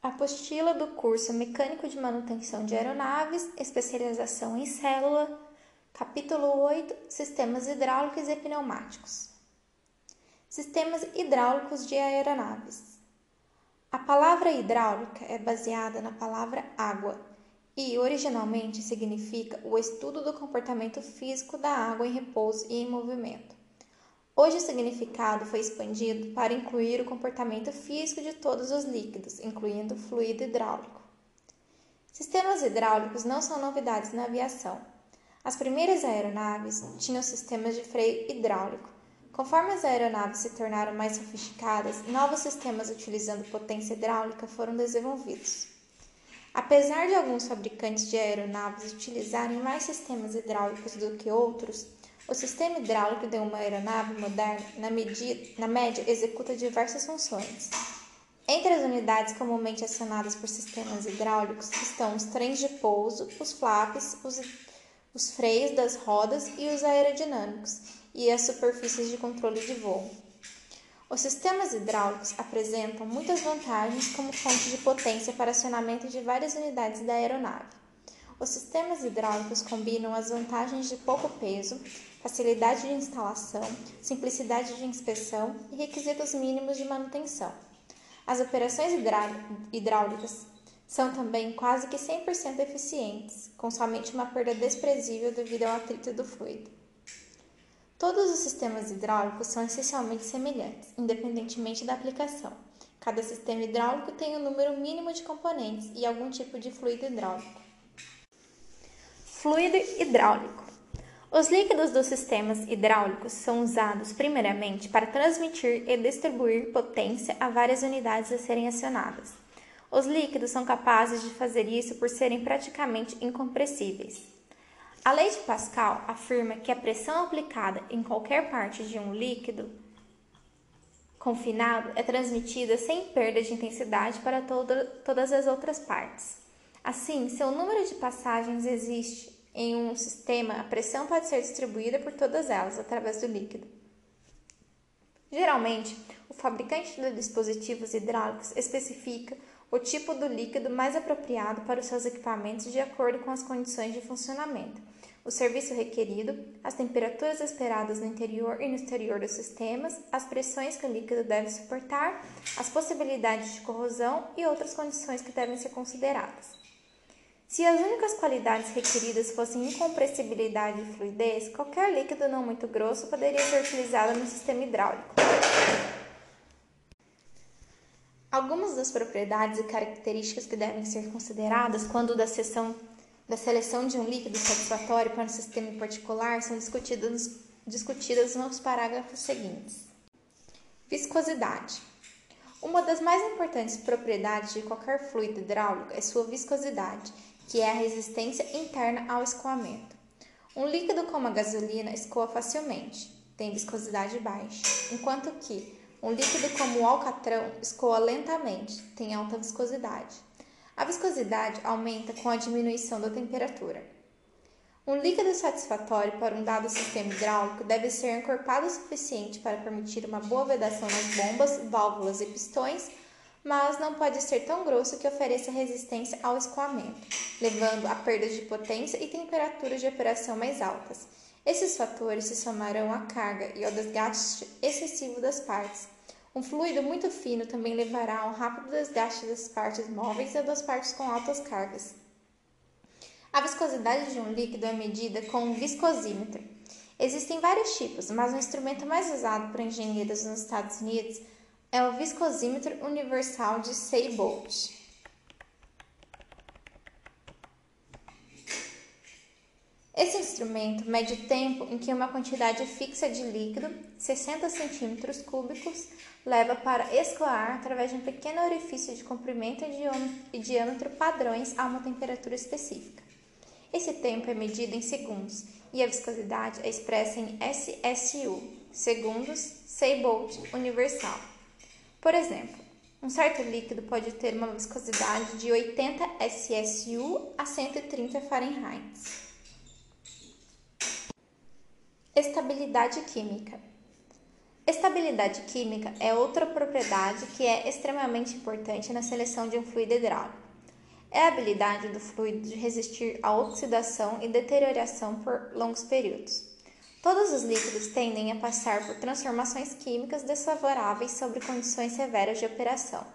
Apostila do curso Mecânico de Manutenção de Aeronaves, especialização em célula, capítulo 8 Sistemas hidráulicos e pneumáticos. Sistemas hidráulicos de aeronaves. A palavra hidráulica é baseada na palavra água e originalmente significa o estudo do comportamento físico da água em repouso e em movimento. Hoje o significado foi expandido para incluir o comportamento físico de todos os líquidos, incluindo o fluido hidráulico. Sistemas hidráulicos não são novidades na aviação. As primeiras aeronaves tinham sistemas de freio hidráulico. Conforme as aeronaves se tornaram mais sofisticadas, novos sistemas utilizando potência hidráulica foram desenvolvidos. Apesar de alguns fabricantes de aeronaves utilizarem mais sistemas hidráulicos do que outros, o sistema hidráulico de uma aeronave moderna, na, medida, na média, executa diversas funções. Entre as unidades comumente acionadas por sistemas hidráulicos estão os trens de pouso, os flaps, os, os freios das rodas e os aerodinâmicos, e as superfícies de controle de voo. Os sistemas hidráulicos apresentam muitas vantagens como fonte de potência para acionamento de várias unidades da aeronave. Os sistemas hidráulicos combinam as vantagens de pouco peso, facilidade de instalação, simplicidade de inspeção e requisitos mínimos de manutenção. As operações hidráulicas são também quase que 100% eficientes, com somente uma perda desprezível devido ao atrito do fluido. Todos os sistemas hidráulicos são essencialmente semelhantes, independentemente da aplicação. Cada sistema hidráulico tem um número mínimo de componentes e algum tipo de fluido hidráulico. Fluido hidráulico. Os líquidos dos sistemas hidráulicos são usados primeiramente para transmitir e distribuir potência a várias unidades a serem acionadas. Os líquidos são capazes de fazer isso por serem praticamente incompressíveis. A lei de Pascal afirma que a pressão aplicada em qualquer parte de um líquido confinado é transmitida sem perda de intensidade para toda, todas as outras partes. Assim, se o número de passagens existe em um sistema, a pressão pode ser distribuída por todas elas através do líquido. Geralmente, o fabricante de dispositivos hidráulicos especifica o tipo do líquido mais apropriado para os seus equipamentos de acordo com as condições de funcionamento, o serviço requerido, as temperaturas esperadas no interior e no exterior dos sistemas, as pressões que o líquido deve suportar, as possibilidades de corrosão e outras condições que devem ser consideradas. Se as únicas qualidades requeridas fossem incompressibilidade e fluidez, qualquer líquido não muito grosso poderia ser utilizado no sistema hidráulico. Algumas das propriedades e características que devem ser consideradas quando da, sessão, da seleção de um líquido satisfatório para um sistema em particular são discutidas, discutidas nos parágrafos seguintes. Viscosidade. Uma das mais importantes propriedades de qualquer fluido hidráulico é sua viscosidade, que é a resistência interna ao escoamento. Um líquido como a gasolina escoa facilmente, tem viscosidade baixa, enquanto que um líquido como o alcatrão escoa lentamente, tem alta viscosidade. A viscosidade aumenta com a diminuição da temperatura. Um líquido satisfatório para um dado sistema hidráulico deve ser encorpado o suficiente para permitir uma boa vedação nas bombas, válvulas e pistões mas não pode ser tão grosso que ofereça resistência ao escoamento, levando a perdas de potência e temperaturas de operação mais altas. Esses fatores se somarão à carga e ao desgaste excessivo das partes. Um fluido muito fino também levará ao rápido desgaste das partes móveis e das partes com altas cargas. A viscosidade de um líquido é medida com um viscosímetro. Existem vários tipos, mas o instrumento mais usado por engenheiros nos Estados Unidos é o viscosímetro universal de Seibold. Esse instrumento mede o tempo em que uma quantidade fixa de líquido, 60 centímetros cúbicos, leva para escoar através de um pequeno orifício de comprimento e diâmetro padrões a uma temperatura específica. Esse tempo é medido em segundos e a viscosidade é expressa em SSU, segundos Seibold universal. Por exemplo, um certo líquido pode ter uma viscosidade de 80 SSU a 130 Fahrenheit. Estabilidade química. Estabilidade química é outra propriedade que é extremamente importante na seleção de um fluido hidráulico. É a habilidade do fluido de resistir à oxidação e deterioração por longos períodos. Todos os líquidos tendem a passar por transformações químicas desfavoráveis sobre condições severas de operação.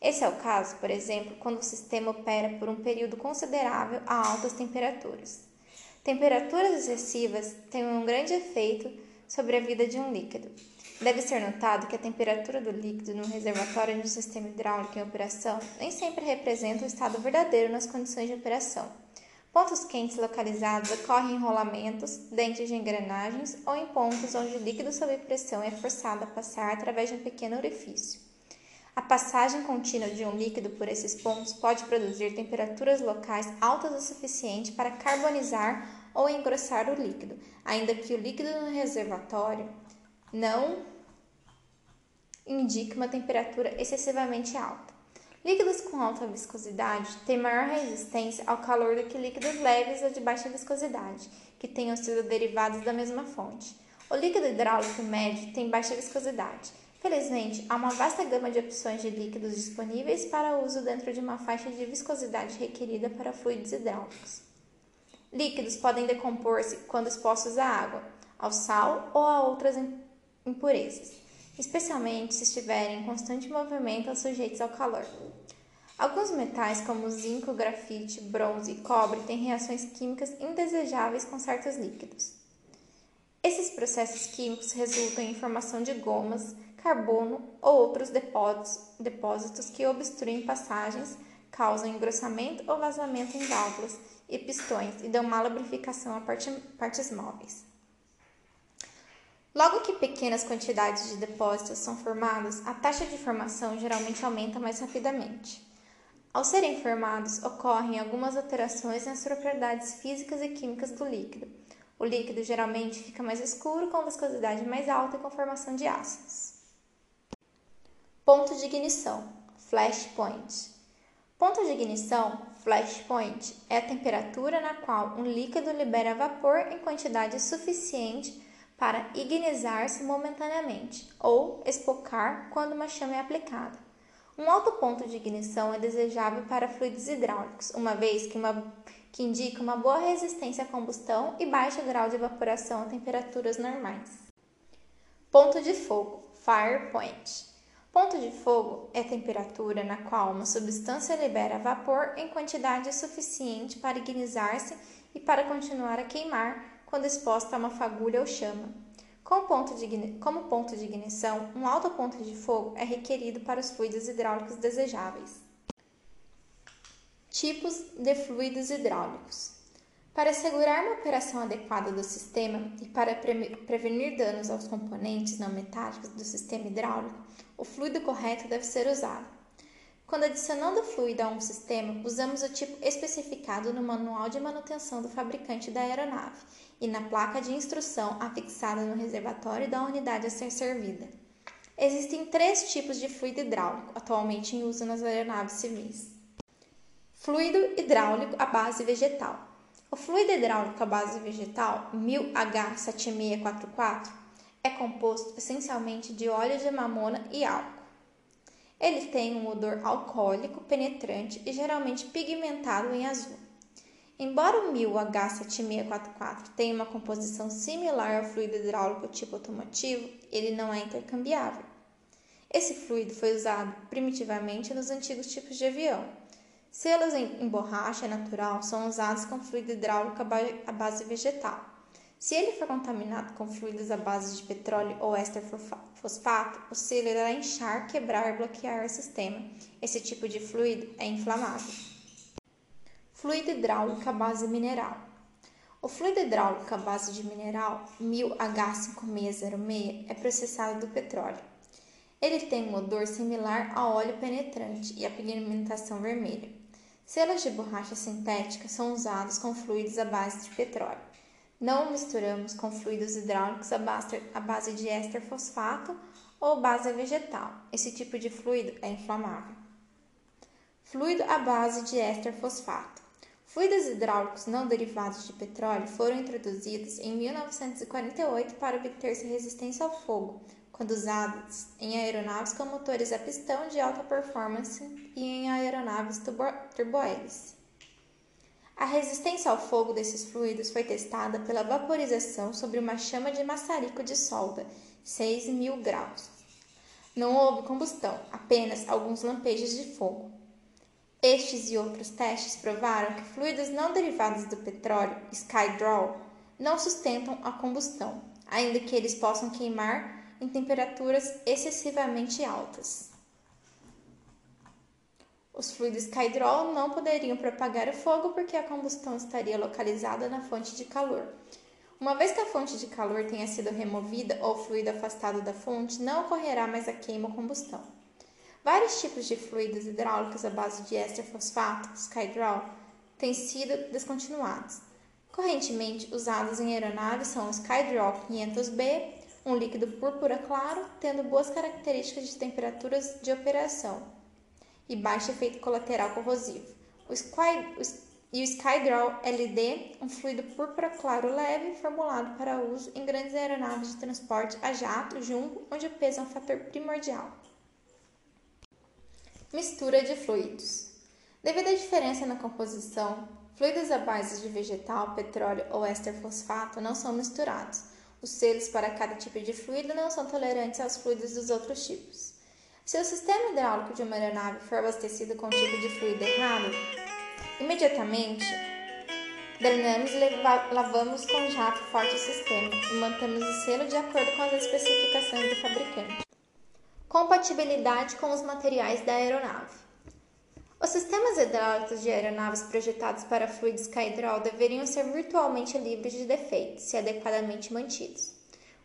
Esse é o caso, por exemplo, quando o sistema opera por um período considerável a altas temperaturas. Temperaturas excessivas têm um grande efeito sobre a vida de um líquido. Deve ser notado que a temperatura do líquido no reservatório de um sistema hidráulico em operação nem sempre representa o estado verdadeiro nas condições de operação. Pontos quentes localizados ocorrem em rolamentos, dentes de engrenagens ou em pontos onde o líquido sob pressão é forçado a passar através de um pequeno orifício. A passagem contínua de um líquido por esses pontos pode produzir temperaturas locais altas o suficiente para carbonizar ou engrossar o líquido, ainda que o líquido no reservatório não indique uma temperatura excessivamente alta. Líquidos com alta viscosidade têm maior resistência ao calor do que líquidos leves ou de baixa viscosidade, que tenham sido derivados da mesma fonte. O líquido hidráulico médio tem baixa viscosidade Felizmente, há uma vasta gama de opções de líquidos disponíveis para uso dentro de uma faixa de viscosidade requerida para fluidos hidráulicos. Líquidos podem decompor-se quando expostos à água, ao sal ou a outras impurezas, especialmente se estiverem em constante movimento ou sujeitos ao calor. Alguns metais, como zinco, grafite, bronze e cobre, têm reações químicas indesejáveis com certos líquidos. Esses processos químicos resultam em formação de gomas, carbono ou outros depósitos que obstruem passagens, causam engrossamento ou vazamento em válvulas e pistões e dão má lubrificação a partes móveis. Logo que pequenas quantidades de depósitos são formadas, a taxa de formação geralmente aumenta mais rapidamente. Ao serem formados, ocorrem algumas alterações nas propriedades físicas e químicas do líquido. O líquido geralmente fica mais escuro, com viscosidade mais alta e com formação de ácidos. Ponto de ignição, flash point. Ponto de ignição, flash point, é a temperatura na qual um líquido libera vapor em quantidade suficiente para ignizar-se momentaneamente ou espocar quando uma chama é aplicada. Um alto ponto de ignição é desejável para fluidos hidráulicos, uma vez que, uma, que indica uma boa resistência à combustão e baixo grau de evaporação a temperaturas normais. Ponto de fogo, fire point. Ponto de fogo é a temperatura na qual uma substância libera vapor em quantidade suficiente para ignizar-se e para continuar a queimar quando exposta a uma fagulha ou chama. Como ponto, de, ignição, um alto ponto de fogo é requerido para os fluidos hidráulicos desejáveis. Tipos de fluidos hidráulicos. Para assegurar uma operação adequada do sistema e para prevenir danos aos componentes não metálicos do sistema hidráulico, o fluido correto deve ser usado. Quando adicionando fluido a um sistema, usamos o tipo especificado no manual de manutenção do fabricante da aeronave e na placa de instrução afixada no reservatório da unidade a ser servida. Existem três tipos de fluido hidráulico atualmente em uso nas aeronaves civis: fluido hidráulico à base vegetal o fluido hidráulico à base vegetal 1000H7644 é composto essencialmente de óleo de mamona e álcool. Ele tem um odor alcoólico penetrante e geralmente pigmentado em azul. Embora o 1000H7644 tenha uma composição similar ao fluido hidráulico tipo automotivo, ele não é intercambiável. Esse fluido foi usado primitivamente nos antigos tipos de avião, Selos em borracha natural são usados com fluido hidráulico à base vegetal. Se ele for contaminado com fluidos à base de petróleo ou éster fosfato, o selo irá inchar, quebrar e bloquear o sistema. Esse tipo de fluido é inflamável. Fluido hidráulico à base mineral. O fluido hidráulico à base de mineral 1000H5606 é processado do petróleo. Ele tem um odor similar a óleo penetrante e a pigmentação vermelha. Selos de borracha sintética são usados com fluidos à base de petróleo. Não misturamos com fluidos hidráulicos à base de éster fosfato ou base vegetal. Esse tipo de fluido é inflamável. Fluido à base de éster fosfato. Fluidos hidráulicos não derivados de petróleo foram introduzidos em 1948 para obter-se resistência ao fogo, quando usadas em aeronaves com motores a pistão de alta performance e em aeronaves turbohélice. A resistência ao fogo desses fluidos foi testada pela vaporização sobre uma chama de maçarico de solda, 6 mil graus. Não houve combustão, apenas alguns lampejos de fogo. Estes e outros testes provaram que fluidos não derivados do petróleo, Skydraw, não sustentam a combustão, ainda que eles possam queimar em temperaturas excessivamente altas. Os fluidos Skydrol não poderiam propagar o fogo porque a combustão estaria localizada na fonte de calor. Uma vez que a fonte de calor tenha sido removida ou o fluido afastado da fonte, não ocorrerá mais a queima ou combustão. Vários tipos de fluidos hidráulicos à base de éster fosfato, Skydrol, têm sido descontinuados. Correntemente usados em aeronaves são o Skydrol 500B, um líquido púrpura claro, tendo boas características de temperaturas de operação e baixo efeito colateral corrosivo. O Sky, e o Skydraw LD, um fluido púrpura claro leve formulado para uso em grandes aeronaves de transporte a jato, jumbo, onde o peso é um fator primordial. Mistura de fluidos. Devido à diferença na composição, fluidos à base de vegetal, petróleo ou éster fosfato não são misturados os selos para cada tipo de fluido não são tolerantes aos fluidos dos outros tipos. Se o sistema hidráulico de uma aeronave for abastecido com um tipo de fluido errado, imediatamente drenamos e lavamos com jato forte o sistema e mantemos o selo de acordo com as especificações do fabricante. Compatibilidade com os materiais da aeronave. Os sistemas hidráulicos de aeronaves projetados para fluidos Skydraw deveriam ser virtualmente livres de defeitos, se adequadamente mantidos.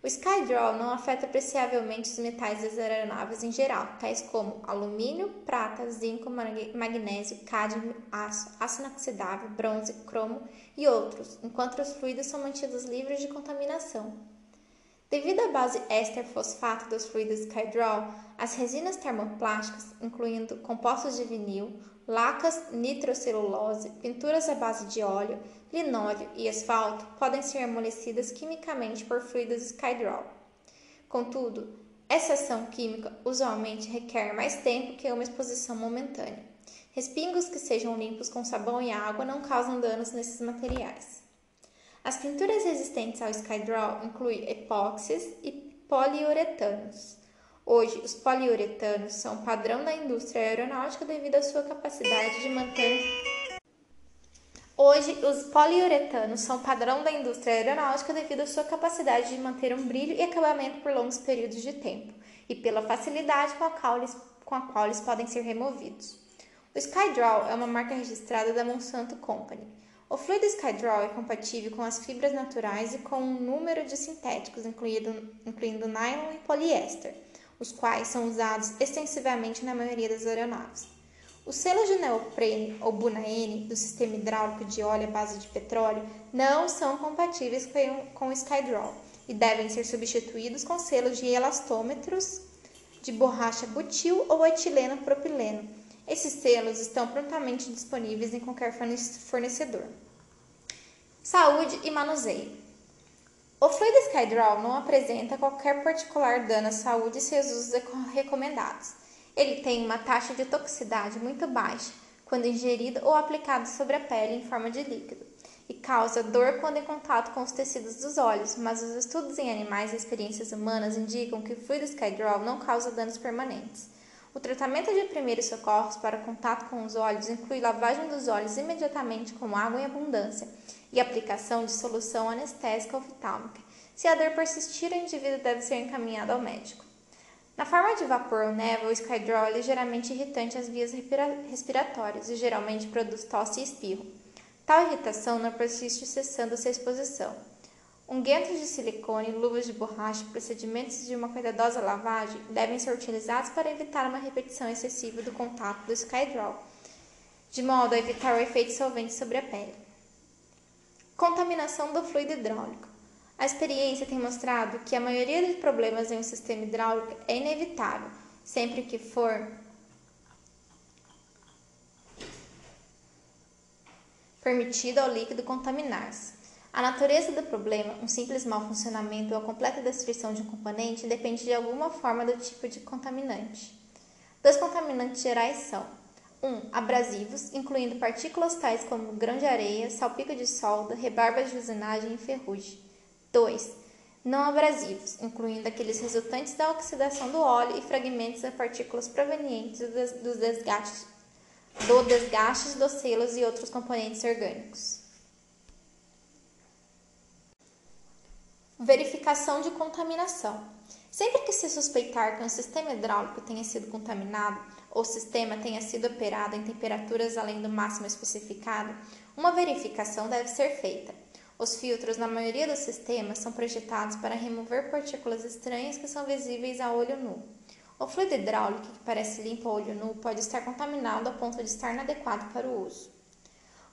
O Skydraw não afeta apreciavelmente os metais das aeronaves em geral, tais como alumínio, prata, zinco, magnésio, cádmio, aço, aço inoxidável, bronze, cromo e outros, enquanto os fluidos são mantidos livres de contaminação. Devido à base éster fosfato dos fluidos Skydraw, as resinas termoplásticas, incluindo compostos de vinil, lacas, nitrocelulose, pinturas à base de óleo, linóleo e asfalto, podem ser amolecidas quimicamente por fluidos Skydraw. Contudo, essa ação química usualmente requer mais tempo que uma exposição momentânea. Respingos que sejam limpos com sabão e água não causam danos nesses materiais. As pinturas resistentes ao Skydraw incluem epóxis e poliuretanos. Hoje, os poliuretanos são padrão da indústria aeronáutica devido à sua capacidade de manter Hoje, os poliuretanos são padrão da indústria aeronáutica devido à sua capacidade de manter um brilho e acabamento por longos períodos de tempo e pela facilidade com a qual eles, com a qual eles podem ser removidos. O Skydraw é uma marca registrada da Monsanto Company. O fluido Skydraw é compatível com as fibras naturais e com um número de sintéticos, incluindo, incluindo nylon e poliéster, os quais são usados extensivamente na maioria das aeronaves. Os selos de neoprene ou Buna-N do sistema hidráulico de óleo à base de petróleo não são compatíveis com o Skydraw e devem ser substituídos com selos de elastômetros de borracha butil ou etileno propileno, esses selos estão prontamente disponíveis em qualquer fornecedor. Saúde e manuseio. O fluido Skydraw não apresenta qualquer particular dano à saúde e seus usos recomendados. Ele tem uma taxa de toxicidade muito baixa quando ingerido ou aplicado sobre a pele em forma de líquido e causa dor quando em contato com os tecidos dos olhos, mas os estudos em animais e experiências humanas indicam que o fluido Skydraw não causa danos permanentes. O tratamento de primeiros socorros para contato com os olhos inclui lavagem dos olhos imediatamente com água em abundância e aplicação de solução anestésica oftálmica. Se a dor persistir, o indivíduo deve ser encaminhado ao médico. Na forma de vapor ou névoa, o Skydraw é ligeiramente irritante às vias respiratórias e geralmente produz tosse e espirro. Tal irritação não persiste cessando sua exposição. Unguentos de silicone, luvas de borracha procedimentos de uma cuidadosa lavagem devem ser utilizados para evitar uma repetição excessiva do contato do Skydraw, de modo a evitar o efeito solvente sobre a pele. Contaminação do fluido hidráulico. A experiência tem mostrado que a maioria dos problemas em um sistema hidráulico é inevitável, sempre que for permitido ao líquido contaminar-se. A natureza do problema, um simples mau funcionamento ou a completa destruição de um componente, depende de alguma forma do tipo de contaminante. Dois contaminantes gerais são 1. Um, abrasivos, incluindo partículas tais como grão de areia, salpico de solda, rebarbas de usinagem e ferrugem. 2. Não abrasivos, incluindo aqueles resultantes da oxidação do óleo e fragmentos de partículas provenientes dos desgastes, do desgaste dos selos e outros componentes orgânicos. Verificação de contaminação. Sempre que se suspeitar que um sistema hidráulico tenha sido contaminado ou o sistema tenha sido operado em temperaturas além do máximo especificado, uma verificação deve ser feita. Os filtros, na maioria dos sistemas, são projetados para remover partículas estranhas que são visíveis a olho nu. O fluido hidráulico, que parece limpo a olho nu, pode estar contaminado a ponto de estar inadequado para o uso.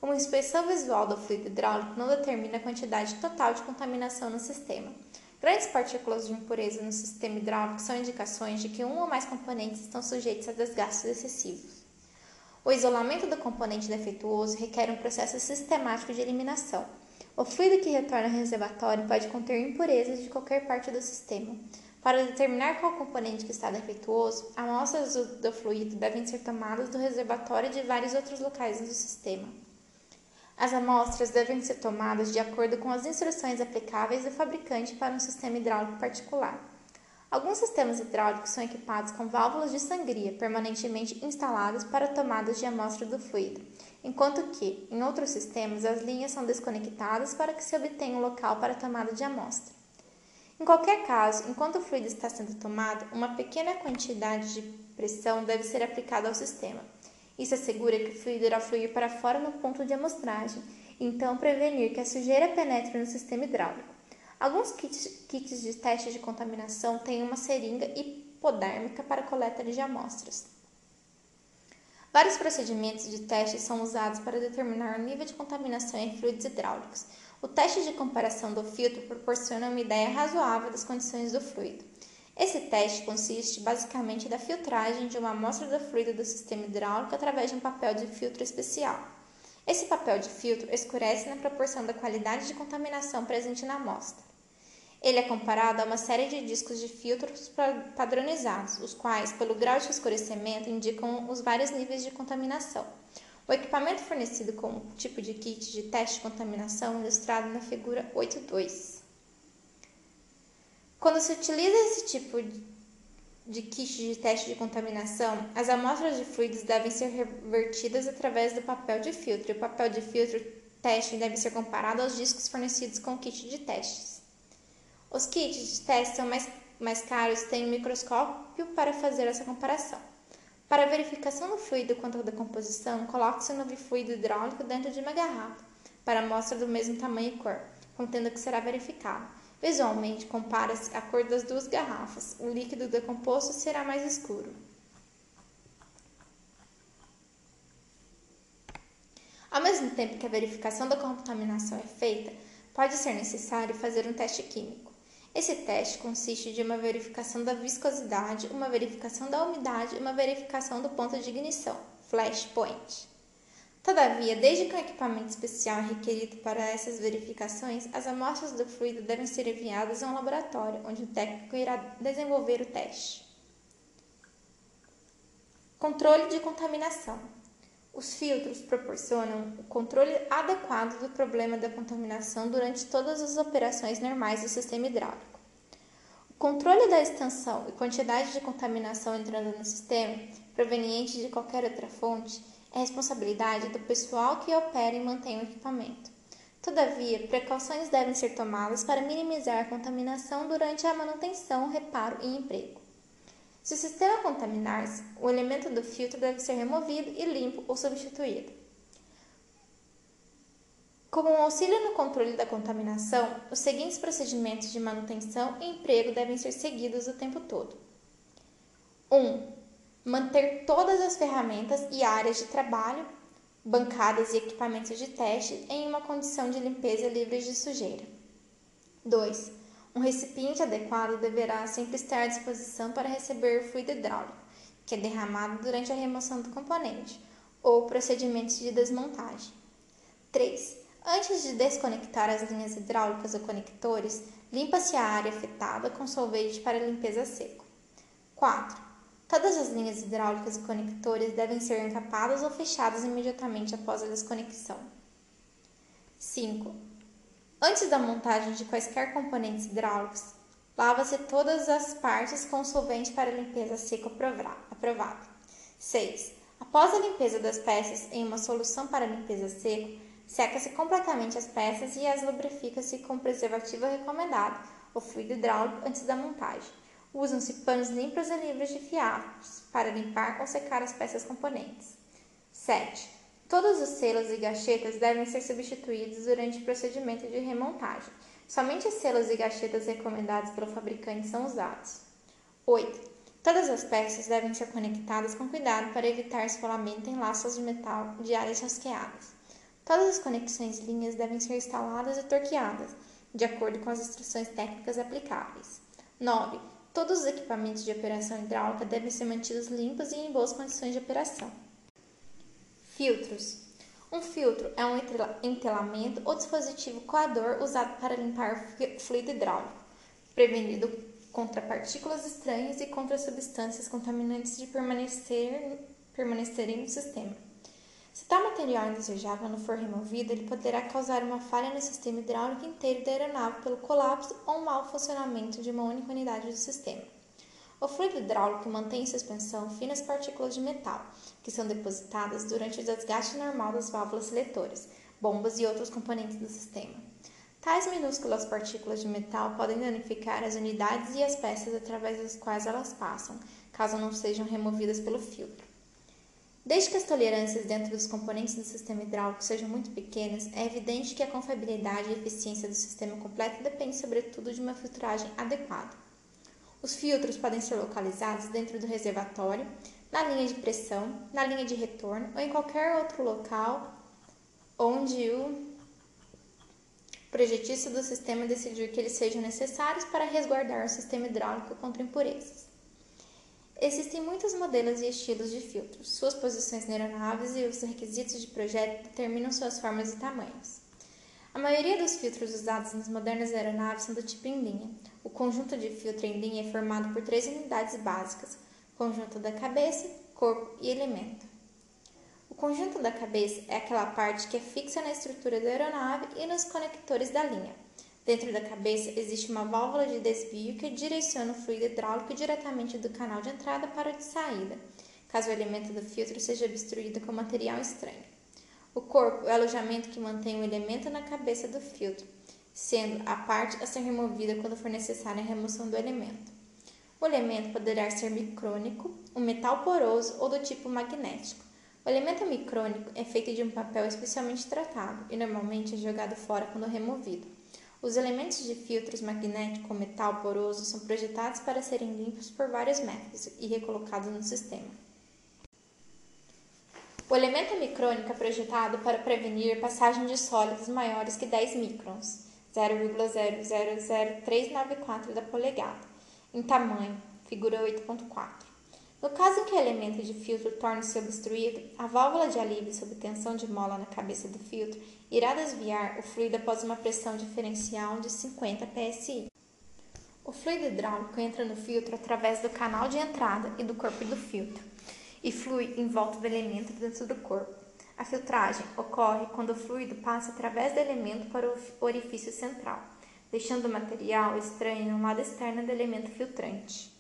Uma inspeção visual do fluido hidráulico não determina a quantidade total de contaminação no sistema. Grandes partículas de impureza no sistema hidráulico são indicações de que um ou mais componentes estão sujeitos a desgastes excessivos. O isolamento do componente defeituoso requer um processo sistemático de eliminação. O fluido que retorna ao reservatório pode conter impurezas de qualquer parte do sistema. Para determinar qual componente que está defeituoso, amostras do, do fluido devem ser tomadas do reservatório e de vários outros locais do sistema. As amostras devem ser tomadas de acordo com as instruções aplicáveis do fabricante para um sistema hidráulico particular. Alguns sistemas hidráulicos são equipados com válvulas de sangria permanentemente instaladas para tomadas de amostra do fluido, enquanto que, em outros sistemas, as linhas são desconectadas para que se obtenha um local para tomada de amostra. Em qualquer caso, enquanto o fluido está sendo tomado, uma pequena quantidade de pressão deve ser aplicada ao sistema isso assegura que o fluido irá fluir para fora no ponto de amostragem, então prevenir que a sujeira penetre no sistema hidráulico. Alguns kits, kits de teste de contaminação têm uma seringa hipodérmica para coleta de amostras. Vários procedimentos de teste são usados para determinar o nível de contaminação em fluidos hidráulicos. O teste de comparação do filtro proporciona uma ideia razoável das condições do fluido. Esse teste consiste basicamente da filtragem de uma amostra do fluido do sistema hidráulico através de um papel de filtro especial. Esse papel de filtro escurece na proporção da qualidade de contaminação presente na amostra. Ele é comparado a uma série de discos de filtros padronizados, os quais, pelo grau de escurecimento, indicam os vários níveis de contaminação. O equipamento fornecido com o tipo de kit de teste de contaminação ilustrado na figura 8.2. Quando se utiliza esse tipo de kit de teste de contaminação, as amostras de fluidos devem ser revertidas através do papel de filtro. O papel de filtro teste deve ser comparado aos discos fornecidos com o kit de testes. Os kits de teste são mais, mais caros têm um microscópio para fazer essa comparação. Para a verificação do fluido quanto à decomposição, coloque-se o novo fluido hidráulico dentro de uma garrafa, para amostra do mesmo tamanho e cor, contendo o que será verificado. Visualmente, compara-se a cor das duas garrafas. O líquido decomposto será mais escuro. Ao mesmo tempo que a verificação da contaminação é feita, pode ser necessário fazer um teste químico. Esse teste consiste de uma verificação da viscosidade, uma verificação da umidade e uma verificação do ponto de ignição, flash point. Todavia, desde que um equipamento especial é requerido para essas verificações, as amostras do fluido devem ser enviadas a um laboratório, onde o técnico irá desenvolver o teste. Controle de contaminação. Os filtros proporcionam o controle adequado do problema da contaminação durante todas as operações normais do sistema hidráulico. O controle da extensão e quantidade de contaminação entrando no sistema, proveniente de qualquer outra fonte, é responsabilidade do pessoal que opera e mantém o equipamento. Todavia, precauções devem ser tomadas para minimizar a contaminação durante a manutenção, reparo e emprego. Se o sistema contaminar-se, o elemento do filtro deve ser removido e limpo ou substituído. Como um auxílio no controle da contaminação, os seguintes procedimentos de manutenção e emprego devem ser seguidos o tempo todo. 1. Um, manter todas as ferramentas e áreas de trabalho, bancadas e equipamentos de teste em uma condição de limpeza livre de sujeira. 2. Um recipiente adequado deverá sempre estar à disposição para receber fluido hidráulico, que é derramado durante a remoção do componente, ou procedimentos de desmontagem. 3. Antes de desconectar as linhas hidráulicas ou conectores, limpa-se a área afetada com solvente para limpeza seco. 4. Todas as linhas hidráulicas e conectores devem ser encapadas ou fechadas imediatamente após a desconexão. 5. Antes da montagem de quaisquer componentes hidráulicos, lava-se todas as partes com solvente para limpeza seco aprovado. 6. Após a limpeza das peças em uma solução para limpeza seco, seca-se completamente as peças e as lubrifica-se com preservativo recomendado ou fluido hidráulico antes da montagem. Usam-se panos limpos e livres de fiapos para limpar ou secar as peças componentes. 7. Todos os selos e gachetas devem ser substituídos durante o procedimento de remontagem. Somente selos e gachetas recomendados pelo fabricante são usados. 8. Todas as peças devem ser conectadas com cuidado para evitar esfolamento em laços de metal de áreas rasqueadas. Todas as conexões e linhas devem ser instaladas e torqueadas, de acordo com as instruções técnicas aplicáveis. 9. Todos os equipamentos de operação hidráulica devem ser mantidos limpos e em boas condições de operação. Filtros. Um filtro é um entelamento ou dispositivo coador usado para limpar fluido hidráulico, prevenindo contra partículas estranhas e contra substâncias contaminantes de permanecer, permanecerem no sistema. Se tal material indesejável não for removido, ele poderá causar uma falha no sistema hidráulico inteiro da aeronave pelo colapso ou mau funcionamento de uma única unidade do sistema. O fluido hidráulico mantém em suspensão finas partículas de metal, que são depositadas durante o desgaste normal das válvulas seletoras, bombas e outros componentes do sistema. Tais minúsculas partículas de metal podem danificar as unidades e as peças através das quais elas passam, caso não sejam removidas pelo filtro. Desde que as tolerâncias dentro dos componentes do sistema hidráulico sejam muito pequenas, é evidente que a confiabilidade e eficiência do sistema completo depende, sobretudo, de uma filtragem adequada. Os filtros podem ser localizados dentro do reservatório, na linha de pressão, na linha de retorno ou em qualquer outro local onde o projetista do sistema decidir que eles sejam necessários para resguardar o sistema hidráulico contra impurezas. Existem muitos modelos e estilos de filtros. Suas posições na aeronaves e os requisitos de projeto determinam suas formas e tamanhos. A maioria dos filtros usados nas modernas aeronaves são do tipo em linha. O conjunto de filtro em linha é formado por três unidades básicas: conjunto da cabeça, corpo e elemento. O conjunto da cabeça é aquela parte que é fixa na estrutura da aeronave e nos conectores da linha. Dentro da cabeça existe uma válvula de desvio que direciona o fluido hidráulico diretamente do canal de entrada para o de saída, caso o elemento do filtro seja obstruído com material estranho. O corpo é o alojamento que mantém o elemento na cabeça do filtro, sendo a parte a ser removida quando for necessária a remoção do elemento. O elemento poderá ser micrônico, um metal poroso ou do tipo magnético. O elemento micrônico é feito de um papel especialmente tratado e normalmente é jogado fora quando removido. Os elementos de filtros magnético ou metal poroso são projetados para serem limpos por vários métodos e recolocados no sistema. O elemento micrônico é projetado para prevenir passagem de sólidos maiores que 10 microns, 0,000394 da polegada, em tamanho, figura 8.4. No caso em que o elemento de filtro torne-se obstruído, a válvula de alívio sob tensão de mola na cabeça do filtro irá desviar o fluido após uma pressão diferencial de 50 psi. O fluido hidráulico entra no filtro através do canal de entrada e do corpo do filtro e flui em volta do elemento dentro do corpo. A filtragem ocorre quando o fluido passa através do elemento para o orifício central, deixando o material estranho no lado externo do elemento filtrante.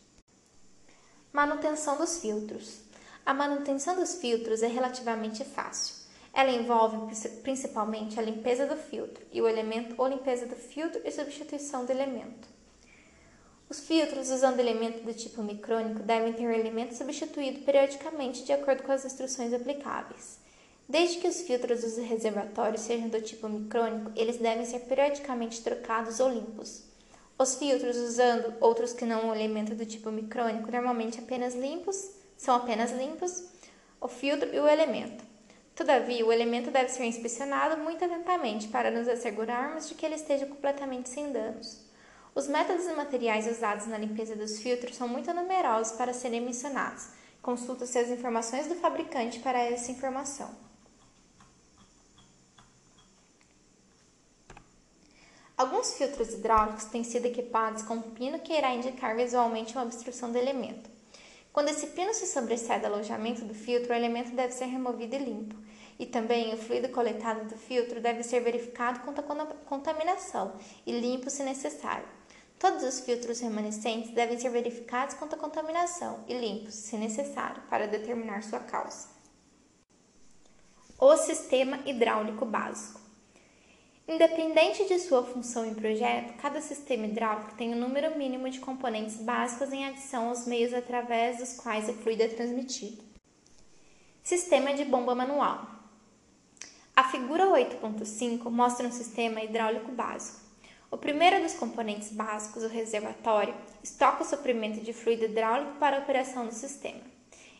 Manutenção dos filtros. A manutenção dos filtros é relativamente fácil. Ela envolve principalmente a limpeza do filtro e o elemento ou limpeza do filtro e substituição do elemento. Os filtros usando elemento do tipo micrônico devem ter o elemento substituído periodicamente de acordo com as instruções aplicáveis. Desde que os filtros dos reservatórios sejam do tipo micrônico, eles devem ser periodicamente trocados ou limpos. Os filtros usando outros que não o elemento do tipo micrônico, normalmente apenas limpos, são apenas limpos, o filtro e o elemento. Todavia, o elemento deve ser inspecionado muito atentamente para nos assegurarmos de que ele esteja completamente sem danos. Os métodos e materiais usados na limpeza dos filtros são muito numerosos para serem mencionados. Consulte as informações do fabricante para essa informação. Alguns filtros hidráulicos têm sido equipados com um pino que irá indicar visualmente uma obstrução do elemento. Quando esse pino se sobressai do alojamento do filtro, o elemento deve ser removido e limpo. E também o fluido coletado do filtro deve ser verificado contra contaminação e limpo se necessário. Todos os filtros remanescentes devem ser verificados contra contaminação e limpos, se necessário, para determinar sua causa. O sistema hidráulico básico. Independente de sua função em projeto, cada sistema hidráulico tem um número mínimo de componentes básicos em adição aos meios através dos quais o fluido é transmitido. Sistema de bomba manual. A figura 8.5 mostra um sistema hidráulico básico. O primeiro dos componentes básicos, o reservatório, estoca o suprimento de fluido hidráulico para a operação do sistema.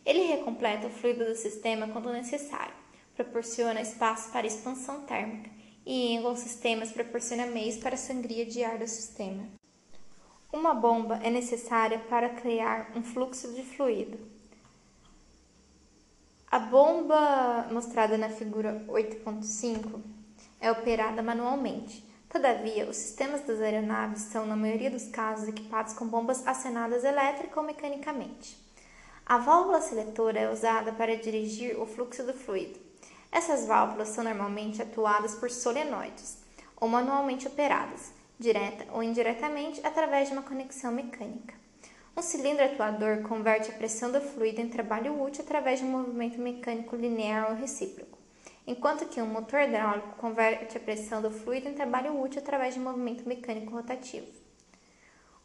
Ele recompleta o fluido do sistema quando necessário, proporciona espaço para expansão térmica e em alguns sistemas proporciona meios para a sangria de ar do sistema. Uma bomba é necessária para criar um fluxo de fluido. A bomba mostrada na figura 8.5 é operada manualmente. Todavia, os sistemas das aeronaves são, na maioria dos casos, equipados com bombas acionadas elétrica ou mecanicamente. A válvula seletora é usada para dirigir o fluxo do fluido. Essas válvulas são normalmente atuadas por solenoides ou manualmente operadas, direta ou indiretamente, através de uma conexão mecânica. Um cilindro atuador converte a pressão do fluido em trabalho útil através de um movimento mecânico linear ou recíproco, enquanto que um motor hidráulico converte a pressão do fluido em trabalho útil através de um movimento mecânico rotativo.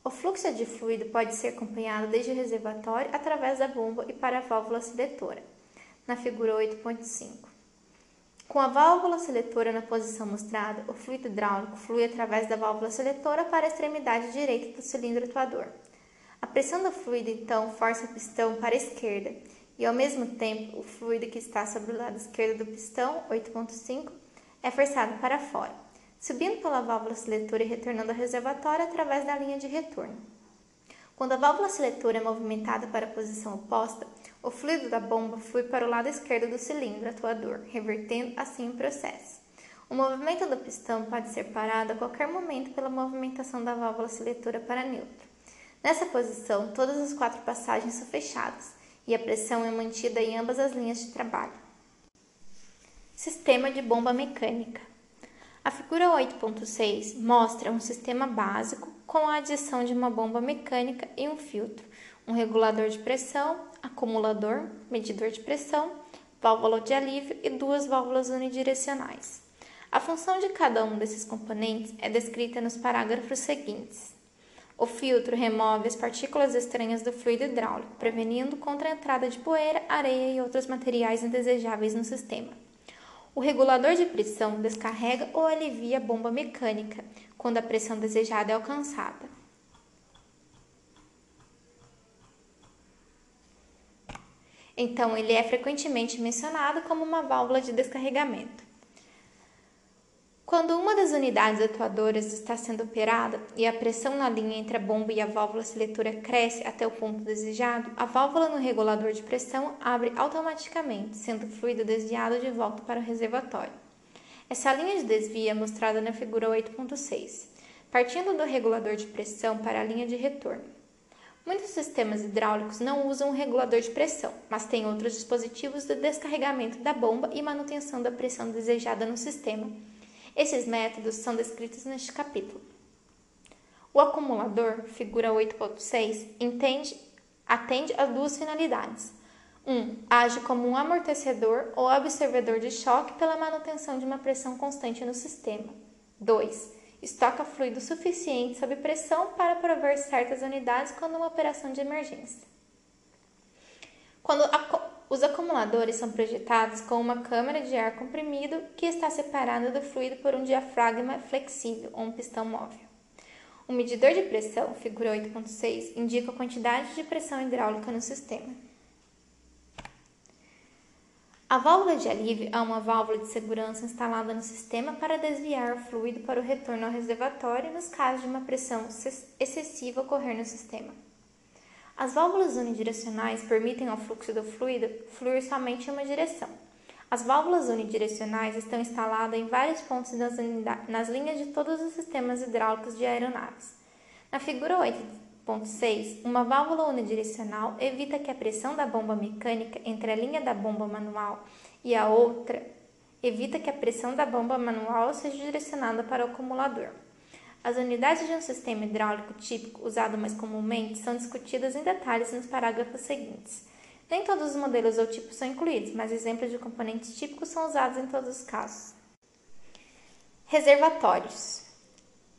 O fluxo de fluido pode ser acompanhado desde o reservatório através da bomba e para a válvula seletora, na figura 8.5. Com a válvula seletora na posição mostrada, o fluido hidráulico flui através da válvula seletora para a extremidade direita do cilindro atuador. A pressão do fluido então força o pistão para a esquerda e, ao mesmo tempo, o fluido que está sobre o lado esquerdo do pistão, 8.5, é forçado para fora, subindo pela válvula seletora e retornando ao reservatório através da linha de retorno. Quando a válvula seletora é movimentada para a posição oposta, o fluido da bomba flui para o lado esquerdo do cilindro atuador, revertendo assim o processo. O movimento do pistão pode ser parado a qualquer momento pela movimentação da válvula seletora para neutro. Nessa posição, todas as quatro passagens são fechadas e a pressão é mantida em ambas as linhas de trabalho. Sistema de bomba mecânica. A figura 8.6 mostra um sistema básico com a adição de uma bomba mecânica e um filtro, um regulador de pressão, acumulador, medidor de pressão, válvula de alívio e duas válvulas unidirecionais. A função de cada um desses componentes é descrita nos parágrafos seguintes. O filtro remove as partículas estranhas do fluido hidráulico, prevenindo contra a entrada de poeira, areia e outros materiais indesejáveis no sistema. O regulador de pressão descarrega ou alivia a bomba mecânica quando a pressão desejada é alcançada. Então, ele é frequentemente mencionado como uma válvula de descarregamento. Quando uma das unidades atuadoras está sendo operada e a pressão na linha entre a bomba e a válvula seletora cresce até o ponto desejado, a válvula no regulador de pressão abre automaticamente, sendo o fluido desviado de volta para o reservatório. Essa linha de desvio é mostrada na figura 8.6, partindo do regulador de pressão para a linha de retorno. Muitos sistemas hidráulicos não usam um regulador de pressão, mas têm outros dispositivos de descarregamento da bomba e manutenção da pressão desejada no sistema esses métodos são descritos neste capítulo. O acumulador, figura 8.6, entende, atende a duas finalidades. 1. Um, age como um amortecedor ou observador de choque pela manutenção de uma pressão constante no sistema. 2. Estoca fluido suficiente sob pressão para prover certas unidades quando uma operação de emergência. Quando os acumuladores são projetados com uma câmara de ar comprimido que está separada do fluido por um diafragma flexível ou um pistão móvel. O medidor de pressão, figura 8.6, indica a quantidade de pressão hidráulica no sistema. A válvula de alívio é uma válvula de segurança instalada no sistema para desviar o fluido para o retorno ao reservatório nos casos de uma pressão excessiva ocorrer no sistema. As válvulas unidirecionais permitem ao fluxo do fluido fluir somente em uma direção. As válvulas unidirecionais estão instaladas em vários pontos nas, nas linhas de todos os sistemas hidráulicos de aeronaves. Na figura 8.6, uma válvula unidirecional evita que a pressão da bomba mecânica entre a linha da bomba manual e a outra evita que a pressão da bomba manual seja direcionada para o acumulador. As unidades de um sistema hidráulico típico usado mais comumente são discutidas em detalhes nos parágrafos seguintes. Nem todos os modelos ou tipos são incluídos, mas exemplos de componentes típicos são usados em todos os casos. Reservatórios.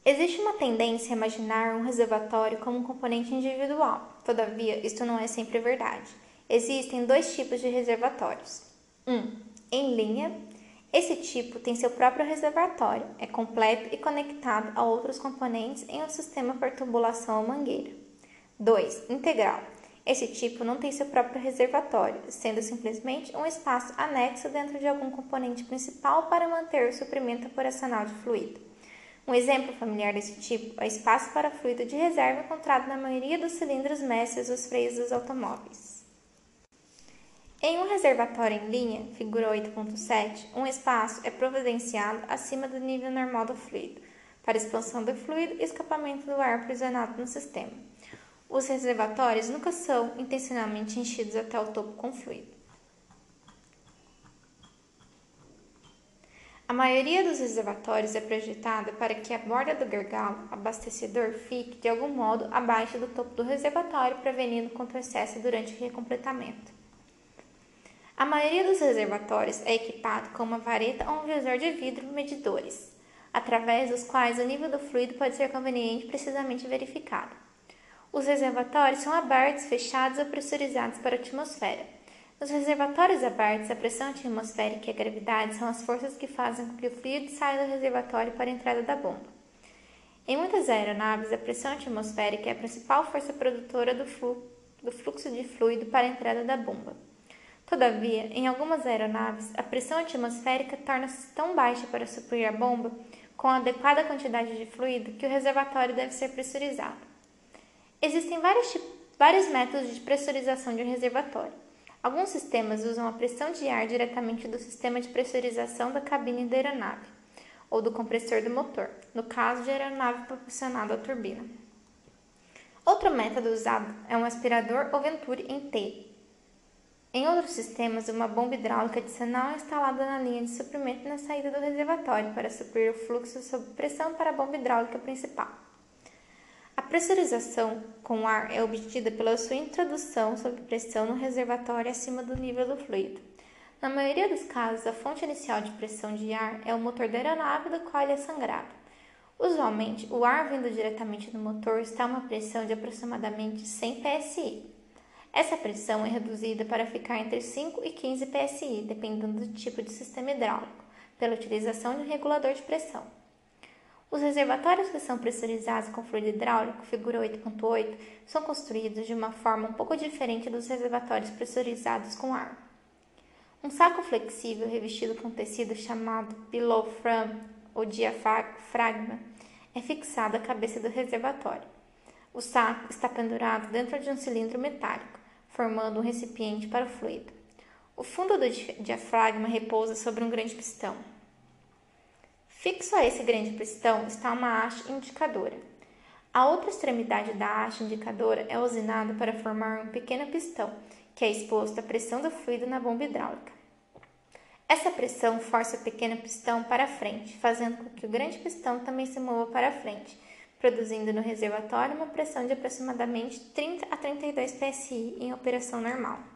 Existe uma tendência a imaginar um reservatório como um componente individual. Todavia, isto não é sempre verdade. Existem dois tipos de reservatórios. Um, em linha. Esse tipo tem seu próprio reservatório, é completo e conectado a outros componentes em um sistema por tubulação ou mangueira. 2. Integral. Esse tipo não tem seu próprio reservatório, sendo simplesmente um espaço anexo dentro de algum componente principal para manter o suprimento operacional de fluido. Um exemplo familiar desse tipo é o espaço para fluido de reserva encontrado na maioria dos cilindros mestres dos freios dos automóveis. Em um reservatório em linha, figura 8.7, um espaço é providenciado acima do nível normal do fluido, para expansão do fluido e escapamento do ar aprisionado no sistema. Os reservatórios nunca são intencionalmente enchidos até o topo com fluido. A maioria dos reservatórios é projetada para que a borda do gargalo abastecedor fique, de algum modo, abaixo do topo do reservatório, prevenindo contra o excesso durante o recompletamento. A maioria dos reservatórios é equipado com uma vareta ou um visor de vidro medidores, através dos quais o nível do fluido pode ser conveniente e precisamente verificado. Os reservatórios são abertos, fechados ou pressurizados para a atmosfera. Nos reservatórios abertos, a pressão atmosférica e a gravidade são as forças que fazem com que o fluido saia do reservatório para a entrada da bomba. Em muitas aeronaves, a pressão atmosférica é a principal força produtora do, flu do fluxo de fluido para a entrada da bomba. Todavia, em algumas aeronaves, a pressão atmosférica torna-se tão baixa para suprir a bomba com a adequada quantidade de fluido que o reservatório deve ser pressurizado. Existem vários, vários métodos de pressurização de um reservatório. Alguns sistemas usam a pressão de ar diretamente do sistema de pressurização da cabine da aeronave ou do compressor do motor, no caso de aeronave proporcionada à turbina. Outro método usado é um aspirador ou venturi em T. Em outros sistemas, uma bomba hidráulica adicional é instalada na linha de suprimento na saída do reservatório para suprir o fluxo sob pressão para a bomba hidráulica principal. Pressurização com ar é obtida pela sua introdução sob pressão no reservatório acima do nível do fluido. Na maioria dos casos, a fonte inicial de pressão de ar é o motor da aeronave do qual ele é sangrado. Usualmente, o ar vindo diretamente do motor está a uma pressão de aproximadamente 100 psi. Essa pressão é reduzida para ficar entre 5 e 15 psi, dependendo do tipo de sistema hidráulico, pela utilização de um regulador de pressão. Os reservatórios que são pressurizados com fluido hidráulico, figura 8.8, são construídos de uma forma um pouco diferente dos reservatórios pressurizados com ar. Um saco flexível revestido com tecido chamado below from ou diafragma é fixado à cabeça do reservatório. O saco está pendurado dentro de um cilindro metálico, formando um recipiente para o fluido. O fundo do diafragma repousa sobre um grande pistão. Fixo a esse grande pistão está uma haste indicadora. A outra extremidade da haste indicadora é usinada para formar um pequeno pistão, que é exposto à pressão do fluido na bomba hidráulica. Essa pressão força o pequeno pistão para frente, fazendo com que o grande pistão também se mova para frente, produzindo no reservatório uma pressão de aproximadamente 30 a 32 psi em operação normal.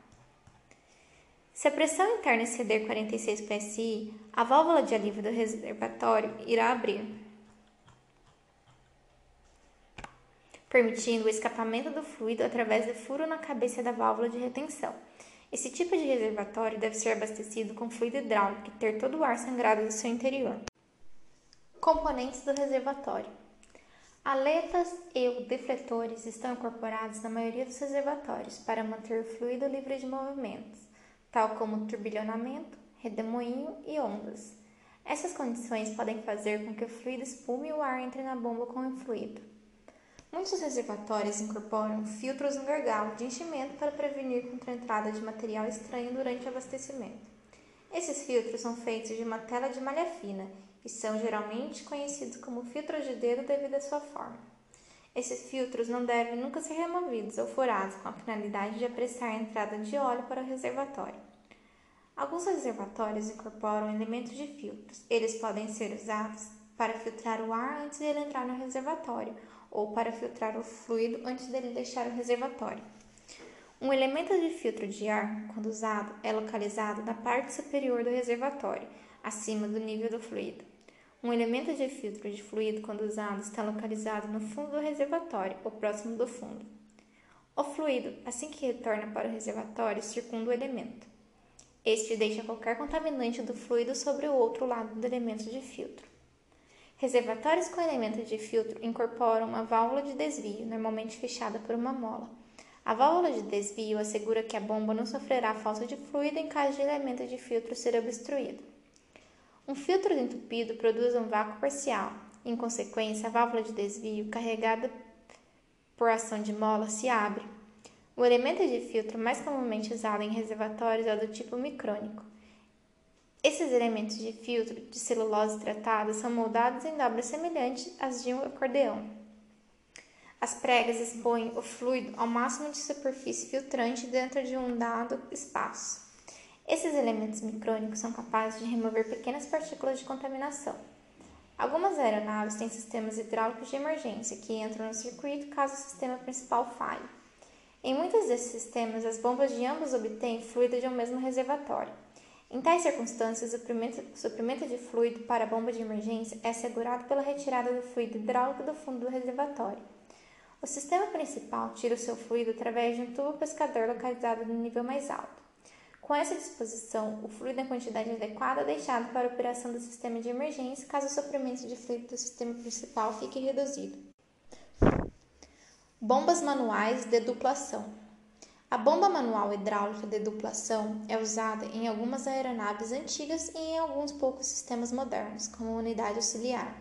Se a pressão interna exceder 46 psi, a válvula de alívio do reservatório irá abrir, permitindo o escapamento do fluido através do furo na cabeça da válvula de retenção. Esse tipo de reservatório deve ser abastecido com fluido hidráulico e ter todo o ar sangrado do seu interior. Componentes do reservatório: Aletas e defletores estão incorporados na maioria dos reservatórios para manter o fluido livre de movimentos tal como turbilhonamento, redemoinho e ondas. Essas condições podem fazer com que o fluido espume e o ar entre na bomba com o fluido. Muitos reservatórios incorporam filtros no gargalo de enchimento para prevenir contra a entrada de material estranho durante o abastecimento. Esses filtros são feitos de uma tela de malha fina e são geralmente conhecidos como filtros de dedo devido à sua forma. Esses filtros não devem nunca ser removidos ou furados com a finalidade de apressar a entrada de óleo para o reservatório. Alguns reservatórios incorporam elementos de filtros. Eles podem ser usados para filtrar o ar antes de ele entrar no reservatório ou para filtrar o fluido antes dele deixar o reservatório. Um elemento de filtro de ar, quando usado, é localizado na parte superior do reservatório, acima do nível do fluido. Um elemento de filtro de fluido, quando usado, está localizado no fundo do reservatório ou próximo do fundo. O fluido, assim que retorna para o reservatório, circunda o elemento. Este deixa qualquer contaminante do fluido sobre o outro lado do elemento de filtro. Reservatórios com elemento de filtro incorporam uma válvula de desvio, normalmente fechada por uma mola. A válvula de desvio assegura que a bomba não sofrerá falta de fluido em caso de elemento de filtro ser obstruído. Um filtro entupido produz um vácuo parcial. Em consequência, a válvula de desvio, carregada por ação de mola, se abre. O elemento de filtro mais comumente usado em reservatórios é do tipo micrônico. Esses elementos de filtro de celulose tratada são moldados em dobras semelhantes às de um acordeão. As pregas expõem o fluido ao máximo de superfície filtrante dentro de um dado espaço. Esses elementos micrônicos são capazes de remover pequenas partículas de contaminação. Algumas aeronaves têm sistemas hidráulicos de emergência que entram no circuito caso o sistema principal falhe. Em muitos desses sistemas, as bombas de ambos obtêm fluido de um mesmo reservatório. Em tais circunstâncias, o suprimento de fluido para a bomba de emergência é assegurado pela retirada do fluido hidráulico do fundo do reservatório. O sistema principal tira o seu fluido através de um tubo pescador localizado no nível mais alto. Com essa disposição, o fluido em quantidade adequada é deixado para a operação do sistema de emergência caso o suprimento de fluido do sistema principal fique reduzido. Bombas manuais de duplação. A bomba manual hidráulica de duplação é usada em algumas aeronaves antigas e em alguns poucos sistemas modernos, como unidade auxiliar.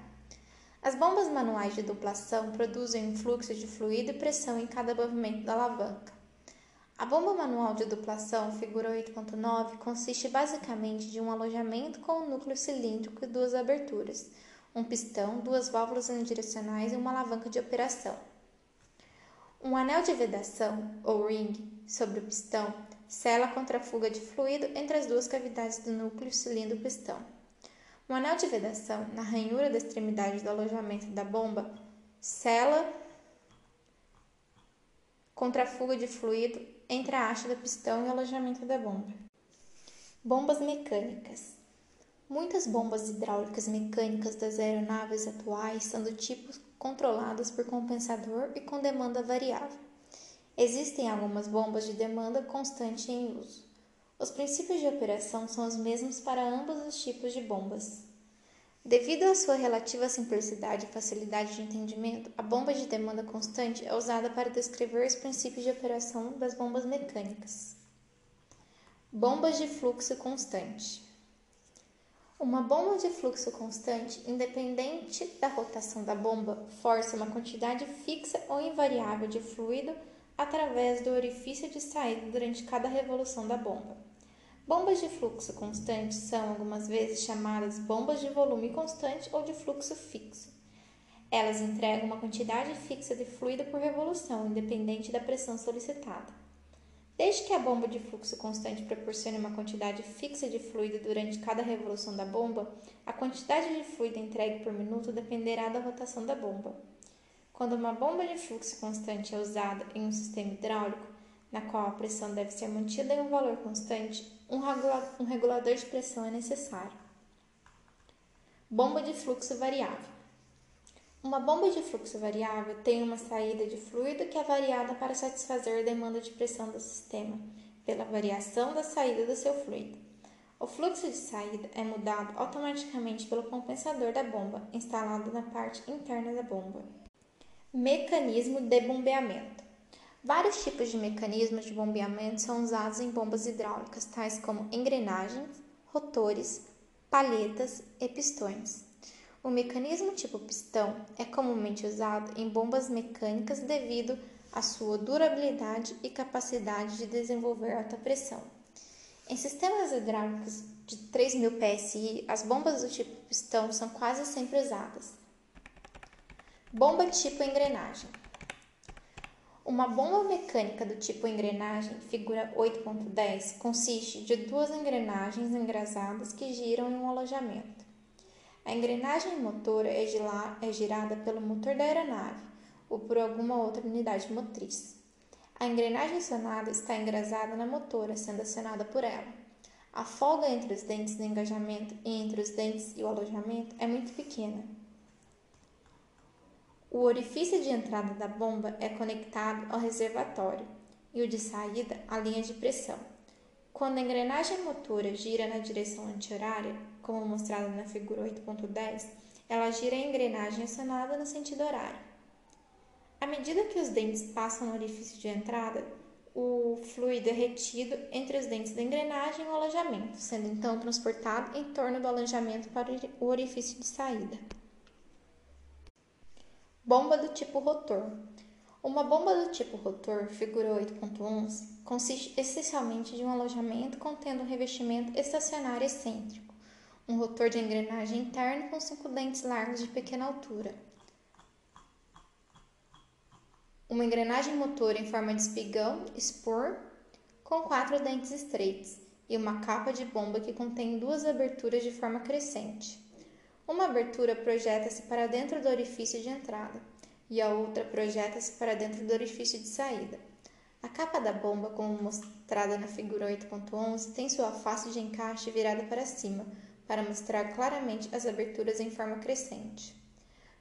As bombas manuais de duplação produzem um fluxo de fluido e pressão em cada movimento da alavanca. A bomba manual de duplação, figura 8.9, consiste basicamente de um alojamento com um núcleo cilíndrico e duas aberturas, um pistão, duas válvulas unidirecionais e uma alavanca de operação. Um anel de vedação, ou ring, sobre o pistão, sela contra a fuga de fluido entre as duas cavidades do núcleo cilindro-pistão. Um anel de vedação, na ranhura da extremidade do alojamento da bomba, sela contra a fuga de fluido entre a haste do pistão e o alojamento da bomba. Bombas mecânicas. Muitas bombas hidráulicas mecânicas das aeronaves atuais são do tipo controladas por compensador e com demanda variável. Existem algumas bombas de demanda constante em uso. Os princípios de operação são os mesmos para ambos os tipos de bombas. Devido à sua relativa simplicidade e facilidade de entendimento, a bomba de demanda constante é usada para descrever os princípios de operação das bombas mecânicas. Bombas de fluxo constante. Uma bomba de fluxo constante, independente da rotação da bomba, força uma quantidade fixa ou invariável de fluido através do orifício de saída durante cada revolução da bomba. Bombas de fluxo constante são algumas vezes chamadas bombas de volume constante ou de fluxo fixo. Elas entregam uma quantidade fixa de fluido por revolução, independente da pressão solicitada. Desde que a bomba de fluxo constante proporcione uma quantidade fixa de fluido durante cada revolução da bomba, a quantidade de fluido entregue por minuto dependerá da rotação da bomba. Quando uma bomba de fluxo constante é usada em um sistema hidráulico, na qual a pressão deve ser mantida em um valor constante, um, regula regulador de pressão é necessário. Bomba de fluxo variável. Uma bomba de fluxo variável tem uma saída de fluido que é variada para satisfazer a demanda de pressão do sistema, pela variação da saída do seu fluido. O fluxo de saída é mudado automaticamente pelo compensador da bomba, instalado na parte interna da bomba. Mecanismo de bombeamento. Vários tipos de mecanismos de bombeamento são usados em bombas hidráulicas, tais como engrenagens, rotores, palhetas e pistões. O mecanismo tipo pistão é comumente usado em bombas mecânicas devido à sua durabilidade e capacidade de desenvolver alta pressão. Em sistemas hidráulicos de 3.000 PSI, as bombas do tipo pistão são quase sempre usadas. Bomba tipo engrenagem. Uma bomba mecânica do tipo engrenagem, figura 8.10, consiste de duas engrenagens engrasadas que giram em um alojamento. A engrenagem motora é, é girada pelo motor da aeronave ou por alguma outra unidade motriz. A engrenagem acionada está engrasada na motora, sendo acionada por ela. A folga entre os dentes do engajamento e entre os dentes e o alojamento é muito pequena. O orifício de entrada da bomba é conectado ao reservatório e o de saída à linha de pressão. Quando a engrenagem motora gira na direção anti-horária, como mostrado na figura 8.10, ela gira a engrenagem acionada no sentido horário. À medida que os dentes passam no orifício de entrada, o fluido é retido entre os dentes da engrenagem e o alojamento, sendo então transportado em torno do alojamento para o orifício de saída. Bomba do tipo rotor. Uma bomba do tipo rotor, figura 8.11, consiste essencialmente de um alojamento contendo um revestimento estacionário excêntrico, um rotor de engrenagem interno com cinco dentes largos de pequena altura, uma engrenagem motor em forma de espigão, spur, com quatro dentes estreitos, e uma capa de bomba que contém duas aberturas de forma crescente. Uma abertura projeta-se para dentro do orifício de entrada e a outra projeta-se para dentro do orifício de saída. A capa da bomba, como mostrada na figura 8.11, tem sua face de encaixe virada para cima, para mostrar claramente as aberturas em forma crescente.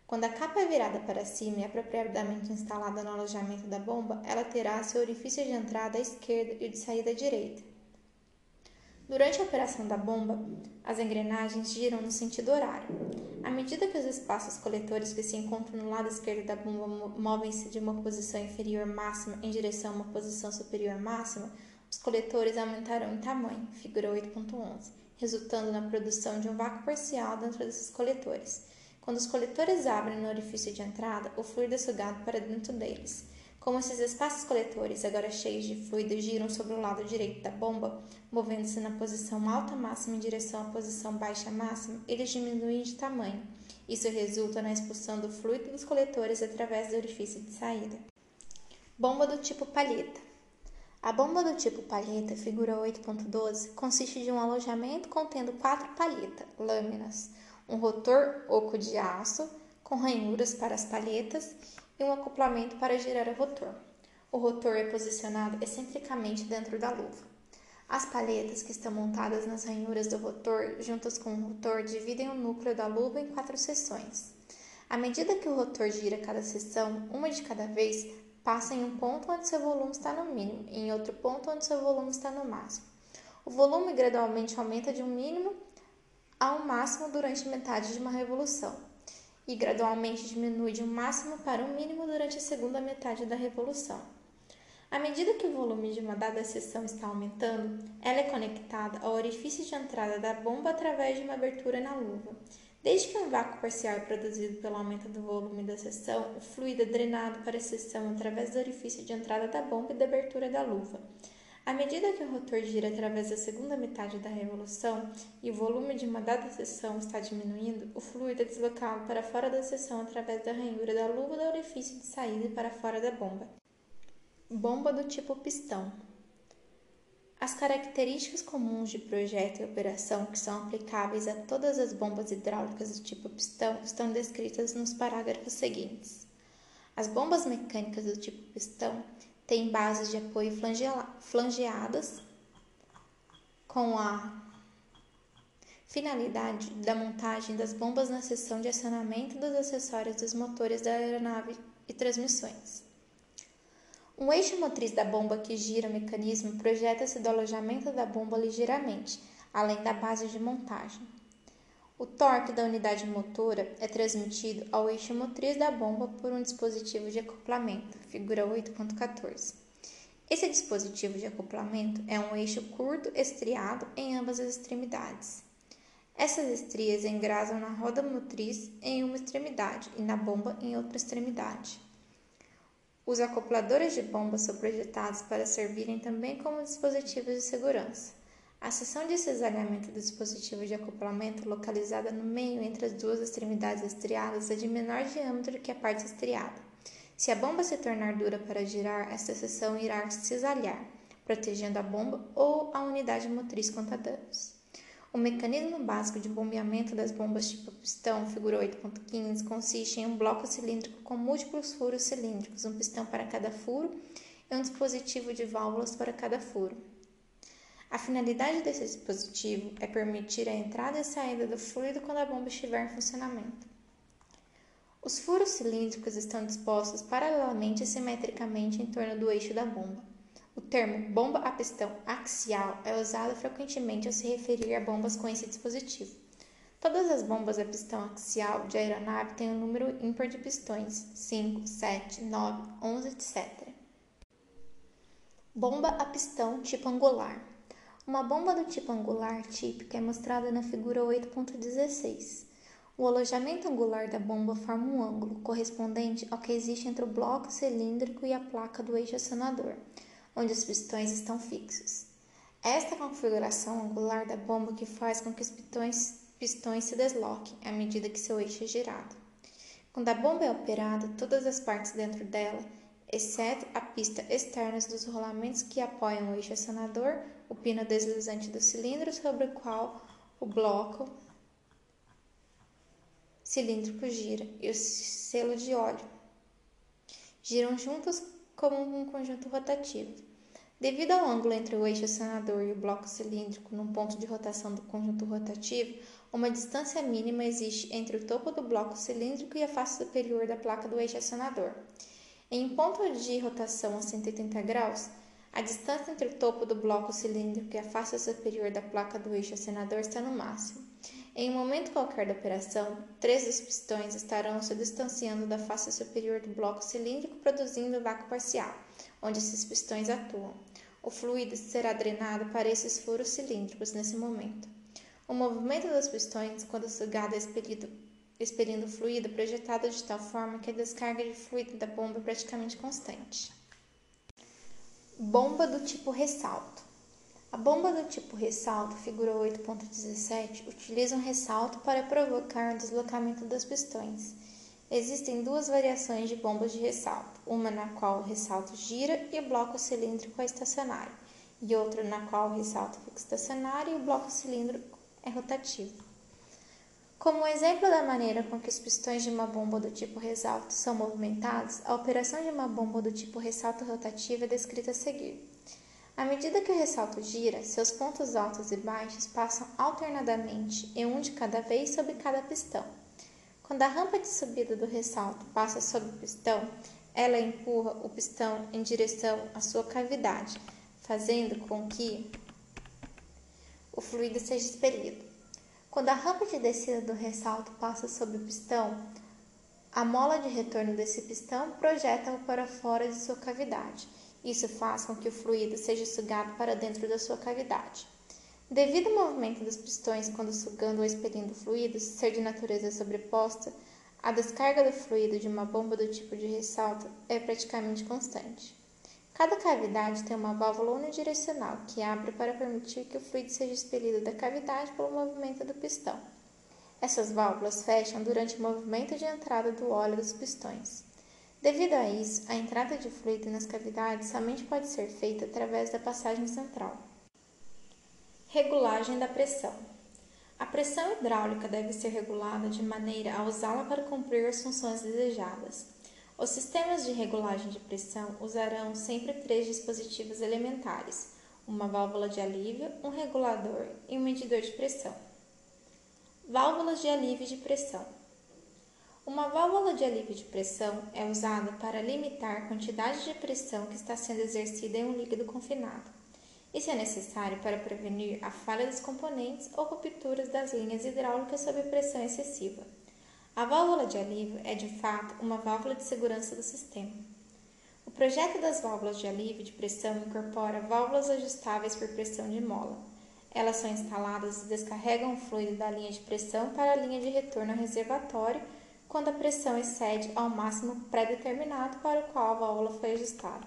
Quando a capa é virada para cima e apropriadamente instalada no alojamento da bomba, ela terá seu orifício de entrada à esquerda e o de saída à direita. Durante a operação da bomba, as engrenagens giram no sentido horário. À medida que os espaços coletores que se encontram no lado esquerdo da bomba movem-se de uma posição inferior máxima em direção a uma posição superior máxima, os coletores aumentarão em tamanho, figura 8.11, resultando na produção de um vácuo parcial dentro desses coletores. Quando os coletores abrem no orifício de entrada, o fluido é sugado para dentro deles. Como esses espaços coletores, agora cheios de fluido, giram sobre o lado direito da bomba, movendo-se na posição alta máxima em direção à posição baixa máxima, eles diminuem de tamanho. Isso resulta na expulsão do fluido dos coletores através do orifício de saída. Bomba do tipo palheta. A bomba do tipo palheta, figura 8.12, consiste de um alojamento contendo quatro palhetas, lâminas, um rotor oco de aço com ranhuras para as palhetas e um acoplamento para girar o rotor. O rotor é posicionado excentricamente dentro da luva. As palhetas que estão montadas nas ranhuras do rotor, juntas com o rotor, dividem o núcleo da luva em quatro seções. À medida que o rotor gira cada seção, uma de cada vez, passa em um ponto onde seu volume está no mínimo e em outro ponto onde seu volume está no máximo. O volume gradualmente aumenta de um mínimo a um máximo durante metade de uma revolução e gradualmente diminui de um máximo para um mínimo durante a segunda metade da revolução. À medida que o volume de uma dada seção está aumentando, ela é conectada ao orifício de entrada da bomba através de uma abertura na luva. Desde que um vácuo parcial é produzido pelo aumento do volume da seção, o fluido é drenado para a seção através do orifício de entrada da bomba e da abertura da luva. À medida que o rotor gira através da segunda metade da revolução e o volume de uma dada seção está diminuindo, o fluido é deslocado para fora da seção através da ranhura da luva do orifício de saída e para fora da bomba. Bomba do tipo pistão. As características comuns de projeto e operação que são aplicáveis a todas as bombas hidráulicas do tipo pistão estão descritas nos parágrafos seguintes. As bombas mecânicas do tipo pistão tem bases de apoio flangeadas com a finalidade da montagem das bombas na seção de acionamento dos acessórios dos motores da aeronave e transmissões. Um eixo motriz da bomba que gira o mecanismo projeta-se do alojamento da bomba ligeiramente, além da base de montagem. O torque da unidade motora é transmitido ao eixo motriz da bomba por um dispositivo de acoplamento, figura 8.14. Esse dispositivo de acoplamento é um eixo curto estriado em ambas as extremidades. Essas estrias engrasam na roda motriz em uma extremidade e na bomba em outra extremidade. Os acopladores de bomba são projetados para servirem também como dispositivos de segurança. A seção de cisalhamento do dispositivo de acoplamento, localizada no meio entre as duas extremidades estriadas, é de menor diâmetro que a parte estriada. Se a bomba se tornar dura para girar, esta seção irá cisalhar, protegendo a bomba ou a unidade motriz contra danos. O mecanismo básico de bombeamento das bombas tipo pistão, figura 8.15, consiste em um bloco cilíndrico com múltiplos furos cilíndricos, um pistão para cada furo e um dispositivo de válvulas para cada furo. A finalidade desse dispositivo é permitir a entrada e saída do fluido quando a bomba estiver em funcionamento. Os furos cilíndricos estão dispostos paralelamente e simetricamente em torno do eixo da bomba. O termo bomba a pistão axial é usado frequentemente ao se referir a bombas com esse dispositivo. Todas as bombas a pistão axial de aeronave têm um número ímpar de pistões, 5, 7, 9, 11, etc. Bomba a pistão tipo angular. Uma bomba do tipo angular típica é mostrada na figura 8.16. O alojamento angular da bomba forma um ângulo correspondente ao que existe entre o bloco cilíndrico e a placa do eixo acionador onde os pistões estão fixos. Esta configuração angular da bomba que faz com que os pistões, pistões se desloquem à medida que seu eixo é girado. Quando a bomba é operada, todas as partes dentro dela, exceto a pista externa dos rolamentos que apoiam o eixo acionador, o pino deslizante do cilindro sobre o qual o bloco cilíndrico gira e o selo de óleo giram juntos como um conjunto rotativo. Devido ao ângulo entre o eixo acionador e o bloco cilíndrico num ponto de rotação do conjunto rotativo, uma distância mínima existe entre o topo do bloco cilíndrico e a face superior da placa do eixo acionador. Em um ponto de rotação a 180 graus, a distância entre o topo do bloco cilíndrico e a face superior da placa do eixo acionador está no máximo. Em um momento qualquer da operação, três dos pistões estarão se distanciando da face superior do bloco cilíndrico, produzindo vácuo parcial, onde esses pistões atuam. O fluido será drenado para esses furos cilíndricos nesse momento. O movimento dos pistões, quando sugado, é expelido, expelindo fluido, projetado de tal forma que a descarga de fluido da bomba é praticamente constante. Bomba do tipo ressalto. A bomba do tipo ressalto, figura 8.17, utiliza um ressalto para provocar o deslocamento dos pistões. Existem duas variações de bombas de ressalto, uma na qual o ressalto gira e o bloco cilíndrico é estacionário, e outra na qual o ressalto fica estacionário e o bloco cilíndrico é rotativo. Como exemplo da maneira com que os pistões de uma bomba do tipo ressalto são movimentados, a operação de uma bomba do tipo ressalto rotativo é descrita a seguir. À medida que o ressalto gira, seus pontos altos e baixos passam alternadamente em um de cada vez sobre cada pistão. Quando a rampa de subida do ressalto passa sobre o pistão, ela empurra o pistão em direção à sua cavidade, fazendo com que o fluido seja expelido. Quando a rampa de descida do ressalto passa sobre o pistão, a mola de retorno desse pistão projeta-o para fora de sua cavidade isso faz com que o fluido seja sugado para dentro da sua cavidade. Devido ao movimento dos pistões quando sugando ou expelindo fluidos ser de natureza sobreposta, a descarga do fluido de uma bomba do tipo de ressalto é praticamente constante. Cada cavidade tem uma válvula unidirecional que abre para permitir que o fluido seja expelido da cavidade pelo movimento do pistão. Essas válvulas fecham durante o movimento de entrada do óleo dos pistões. Devido a isso, a entrada de fluido nas cavidades somente pode ser feita através da passagem central. Regulagem da pressão. A pressão hidráulica deve ser regulada de maneira a usá-la para cumprir as funções desejadas. Os sistemas de regulagem de pressão usarão sempre três dispositivos elementares: uma válvula de alívio, um regulador e um medidor de pressão. Válvulas de alívio de pressão. Uma válvula de alívio de pressão é usada para limitar a quantidade de pressão que está sendo exercida em um líquido confinado. Isso é necessário para prevenir a falha dos componentes ou rupturas das linhas hidráulicas sob pressão excessiva. A válvula de alívio é, de fato, uma válvula de segurança do sistema. O projeto das válvulas de alívio de pressão incorpora válvulas ajustáveis por pressão de mola. Elas são instaladas e descarregam o fluido da linha de pressão para a linha de retorno ao reservatório quando a pressão excede ao máximo pré-determinado para o qual a válvula foi ajustada.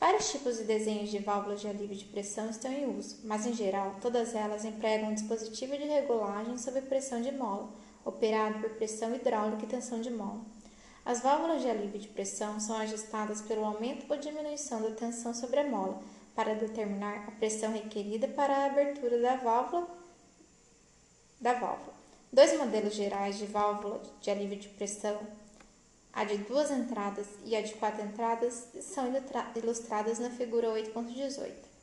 Vários tipos e desenhos de válvulas de alívio de pressão estão em uso, mas em geral todas elas empregam um dispositivo de regulagem sob pressão de mola, operado por pressão hidráulica e tensão de mola. As válvulas de alívio de pressão são ajustadas pelo aumento ou diminuição da tensão sobre a mola para determinar a pressão requerida para a abertura da válvula. Da válvula. Dois modelos gerais de válvula de alívio de pressão a de duas entradas e a de quatro entradas são ilustradas na figura 8.18.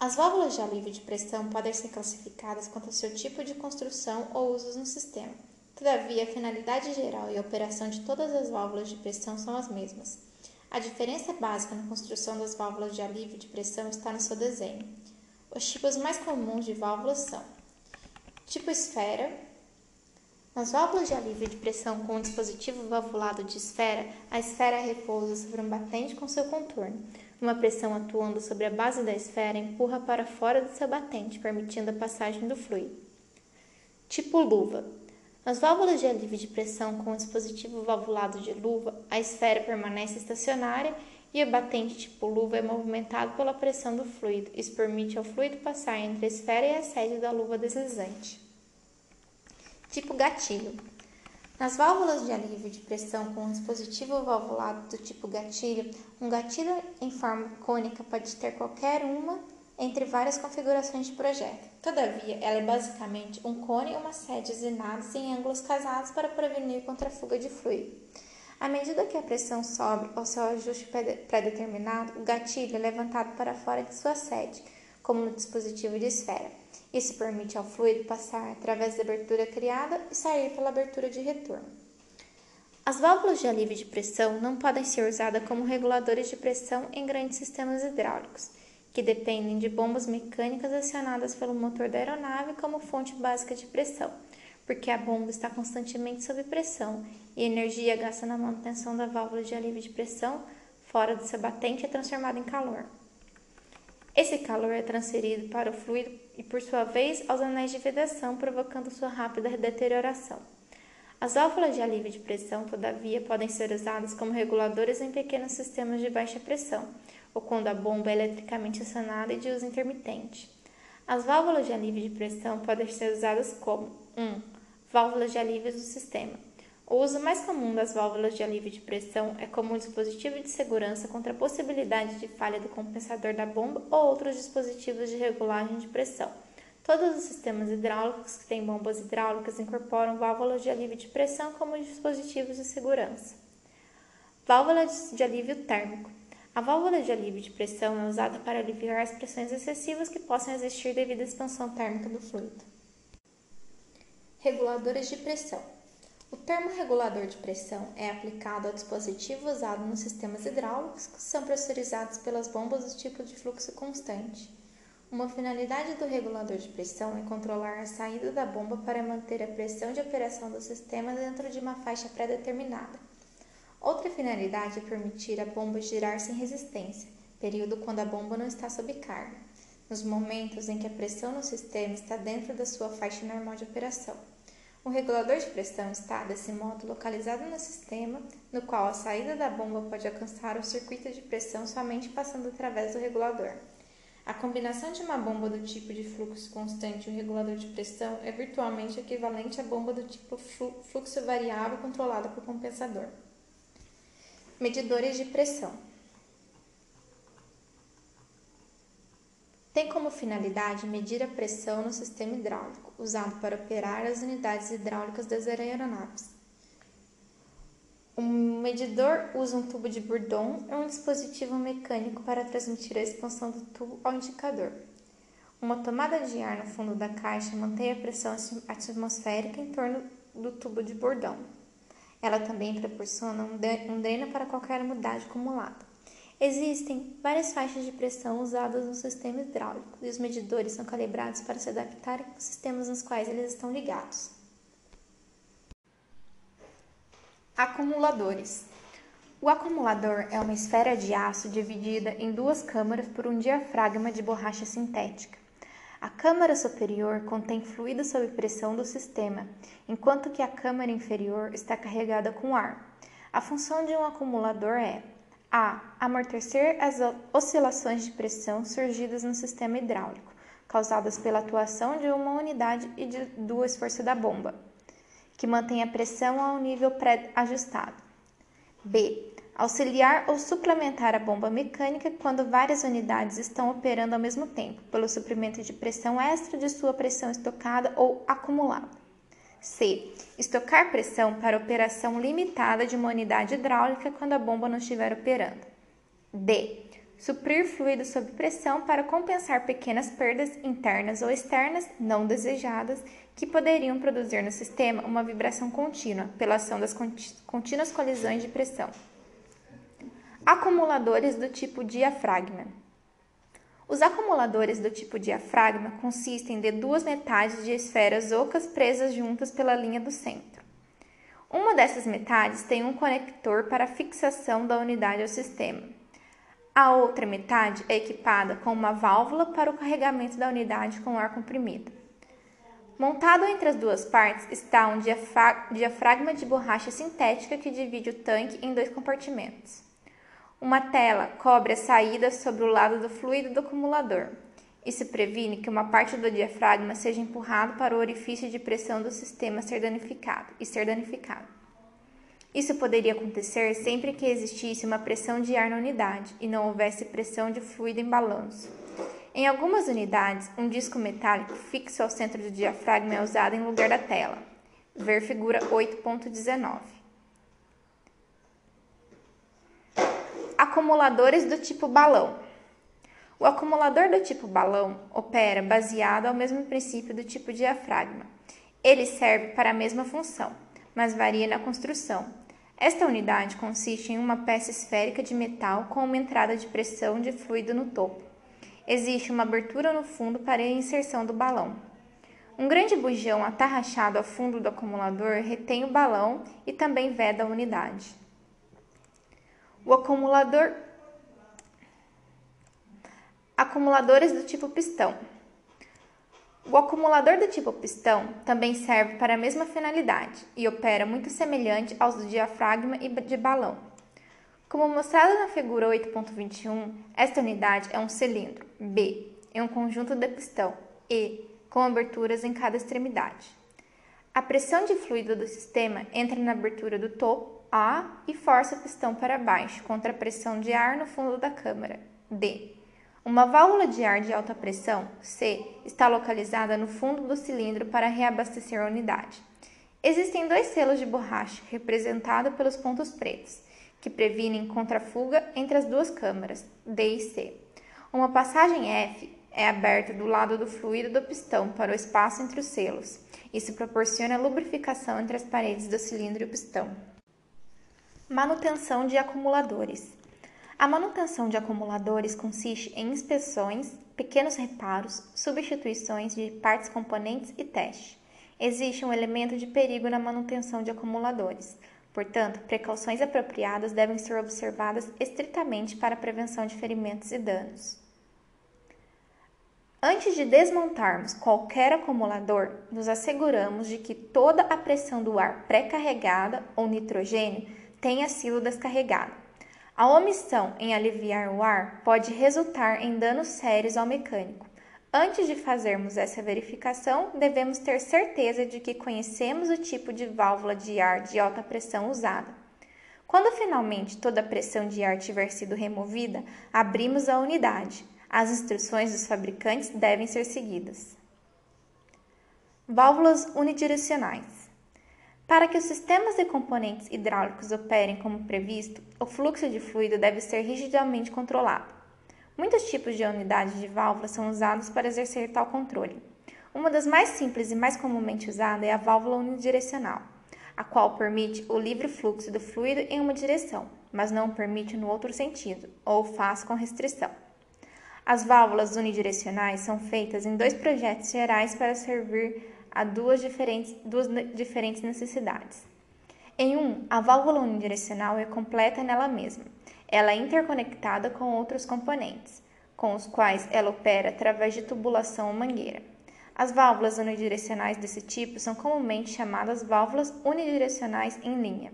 As válvulas de alívio de pressão podem ser classificadas quanto ao seu tipo de construção ou usos no sistema. Todavia, a finalidade geral e a operação de todas as válvulas de pressão são as mesmas. A diferença básica na construção das válvulas de alívio de pressão está no seu desenho. Os tipos mais comuns de válvulas são tipo esfera, nas válvulas de alívio de pressão com um dispositivo valvulado de esfera, a esfera repousa sobre um batente com seu contorno. Uma pressão atuando sobre a base da esfera empurra para fora do seu batente, permitindo a passagem do fluido. Tipo luva. Nas válvulas de alívio de pressão com um dispositivo valvulado de luva, a esfera permanece estacionária e o batente tipo luva é movimentado pela pressão do fluido. Isso permite ao fluido passar entre a esfera e a sede da luva deslizante. Tipo gatilho. Nas válvulas de alívio de pressão com um dispositivo valvulado do tipo gatilho, um gatilho em forma cônica pode ter qualquer uma entre várias configurações de projeto. Todavia, ela é basicamente um cone e uma sede zinados em ângulos casados para prevenir contra a fuga de fluido. À medida que a pressão sobe ao seu ajuste pré-determinado, o gatilho é levantado para fora de sua sede, como no dispositivo de esfera. Isso permite ao fluido passar através da abertura criada e sair pela abertura de retorno. As válvulas de alívio de pressão não podem ser usadas como reguladores de pressão em grandes sistemas hidráulicos, que dependem de bombas mecânicas acionadas pelo motor da aeronave como fonte básica de pressão, porque a bomba está constantemente sob pressão e a energia gasta na manutenção da válvula de alívio de pressão fora do seu batente é transformada em calor. Esse calor é transferido para o fluido e, por sua vez, aos anéis de vedação, provocando sua rápida deterioração. As válvulas de alívio de pressão, todavia, podem ser usadas como reguladores em pequenos sistemas de baixa pressão, ou quando a bomba é eletricamente acionada e de uso intermitente. As válvulas de alívio de pressão podem ser usadas como 1. Um, válvulas de alívio do sistema. O uso mais comum das válvulas de alívio de pressão é como um dispositivo de segurança contra a possibilidade de falha do compensador da bomba ou outros dispositivos de regulagem de pressão. Todos os sistemas hidráulicos que têm bombas hidráulicas incorporam válvulas de alívio de pressão como dispositivos de segurança. Válvula de alívio térmico. A válvula de alívio de pressão é usada para aliviar as pressões excessivas que possam existir devido à expansão térmica do fluido. Reguladores de pressão. O termo regulador de pressão é aplicado ao dispositivo usado nos sistemas hidráulicos que são pressurizados pelas bombas do tipo de fluxo constante. Uma finalidade do regulador de pressão é controlar a saída da bomba para manter a pressão de operação do sistema dentro de uma faixa pré-determinada. Outra finalidade é permitir a bomba girar sem resistência, período quando a bomba não está sob carga, nos momentos em que a pressão no sistema está dentro da sua faixa normal de operação. O regulador de pressão está, desse modo, localizado no sistema, no qual a saída da bomba pode alcançar o circuito de pressão somente passando através do regulador. A combinação de uma bomba do tipo de fluxo constante e um regulador de pressão é virtualmente equivalente à bomba do tipo fluxo variável controlada por compensador. Medidores de pressão. Tem como finalidade medir a pressão no sistema hidráulico, usado para operar as unidades hidráulicas das aeronaves. O medidor usa um tubo de Bourdon e um dispositivo mecânico para transmitir a expansão do tubo ao indicador. Uma tomada de ar no fundo da caixa mantém a pressão atmosférica em torno do tubo de Bourdon. Ela também proporciona um dreno para qualquer umidade acumulada. Existem várias faixas de pressão usadas no sistema hidráulico e os medidores são calibrados para se adaptarem aos sistemas nos quais eles estão ligados. Acumuladores. O acumulador é uma esfera de aço dividida em duas câmaras por um diafragma de borracha sintética. A câmara superior contém fluido sob pressão do sistema, enquanto que a câmara inferior está carregada com ar. A função de um acumulador é A. Amortecer as oscilações de pressão surgidas no sistema hidráulico, causadas pela atuação de uma unidade e de, do esforço da bomba, que mantém a pressão a um nível pré-ajustado. B. Auxiliar ou suplementar a bomba mecânica quando várias unidades estão operando ao mesmo tempo, pelo suprimento de pressão extra de sua pressão estocada ou acumulada. C. Estocar pressão para operação limitada de uma unidade hidráulica quando a bomba não estiver operando. D. Suprir fluido sob pressão para compensar pequenas perdas internas ou externas não desejadas que poderiam produzir no sistema uma vibração contínua pela ação das contínuas colisões de pressão. Acumuladores do tipo diafragma. Os acumuladores do tipo diafragma consistem de duas metades de esferas ocas presas juntas pela linha do centro. Uma dessas metades tem um conector para fixação da unidade ao sistema. A outra metade é equipada com uma válvula para o carregamento da unidade com ar comprimido. Montado entre as duas partes está um diafragma de borracha sintética que divide o tanque em dois compartimentos. Uma tela cobre a saída sobre o lado do fluido do acumulador. Isso previne que uma parte do diafragma seja empurrado para o orifício de pressão do sistema ser danificado e ser danificado. Isso poderia acontecer sempre que existisse uma pressão de ar na unidade e não houvesse pressão de fluido em balanço. Em algumas unidades, um disco metálico fixo ao centro do diafragma é usado em lugar da tela. Ver figura 8.19. Acumuladores do tipo balão. O acumulador do tipo balão opera baseado ao mesmo princípio do tipo diafragma. Ele serve para a mesma função, mas varia na construção. Esta unidade consiste em uma peça esférica de metal com uma entrada de pressão de fluido no topo. Existe uma abertura no fundo para a inserção do balão. Um grande bujão atarrachado ao fundo do acumulador retém o balão e também veda a unidade. O acumulador acumuladores do tipo pistão. O acumulador do tipo pistão também serve para a mesma finalidade e opera muito semelhante aos do diafragma e de balão. Como mostrado na figura 8.21, esta unidade é um cilindro B em um conjunto de pistão E com aberturas em cada extremidade. A pressão de fluido do sistema entra na abertura do topo a e força o pistão para baixo contra a pressão de ar no fundo da câmara. D. Uma válvula de ar de alta pressão, C, está localizada no fundo do cilindro para reabastecer a unidade. Existem dois selos de borracha, representados pelos pontos pretos, que previnem contra a fuga entre as duas câmaras, D e C. Uma passagem F é aberta do lado do fluido do pistão para o espaço entre os selos. Isso proporciona lubrificação entre as paredes do cilindro e o pistão. Manutenção de acumuladores. A manutenção de acumuladores consiste em inspeções, pequenos reparos, substituições de partes componentes e teste. Existe um elemento de perigo na manutenção de acumuladores. Portanto, precauções apropriadas devem ser observadas estritamente para a prevenção de ferimentos e danos. Antes de desmontarmos qualquer acumulador, nos asseguramos de que toda a pressão do ar pré-carregada ou nitrogênio tenha sido descarregada. A omissão em aliviar o ar pode resultar em danos sérios ao mecânico. Antes de fazermos essa verificação, devemos ter certeza de que conhecemos o tipo de válvula de ar de alta pressão usada. Quando finalmente toda a pressão de ar tiver sido removida, abrimos a unidade. As instruções dos fabricantes devem ser seguidas. Válvulas unidirecionais. Para que os sistemas e componentes hidráulicos operem como previsto, o fluxo de fluido deve ser rigidamente controlado. Muitos tipos de unidades de válvula são usados para exercer tal controle. Uma das mais simples e mais comumente usada é a válvula unidirecional, a qual permite o livre fluxo do fluido em uma direção, mas não permite no outro sentido, ou faz com restrição. As válvulas unidirecionais são feitas em dois projetos gerais para servir a duas diferentes, duas diferentes necessidades. Em um, a válvula unidirecional é completa nela mesma. Ela é interconectada com outros componentes, com os quais ela opera através de tubulação ou mangueira. As válvulas unidirecionais desse tipo são comumente chamadas válvulas unidirecionais em linha.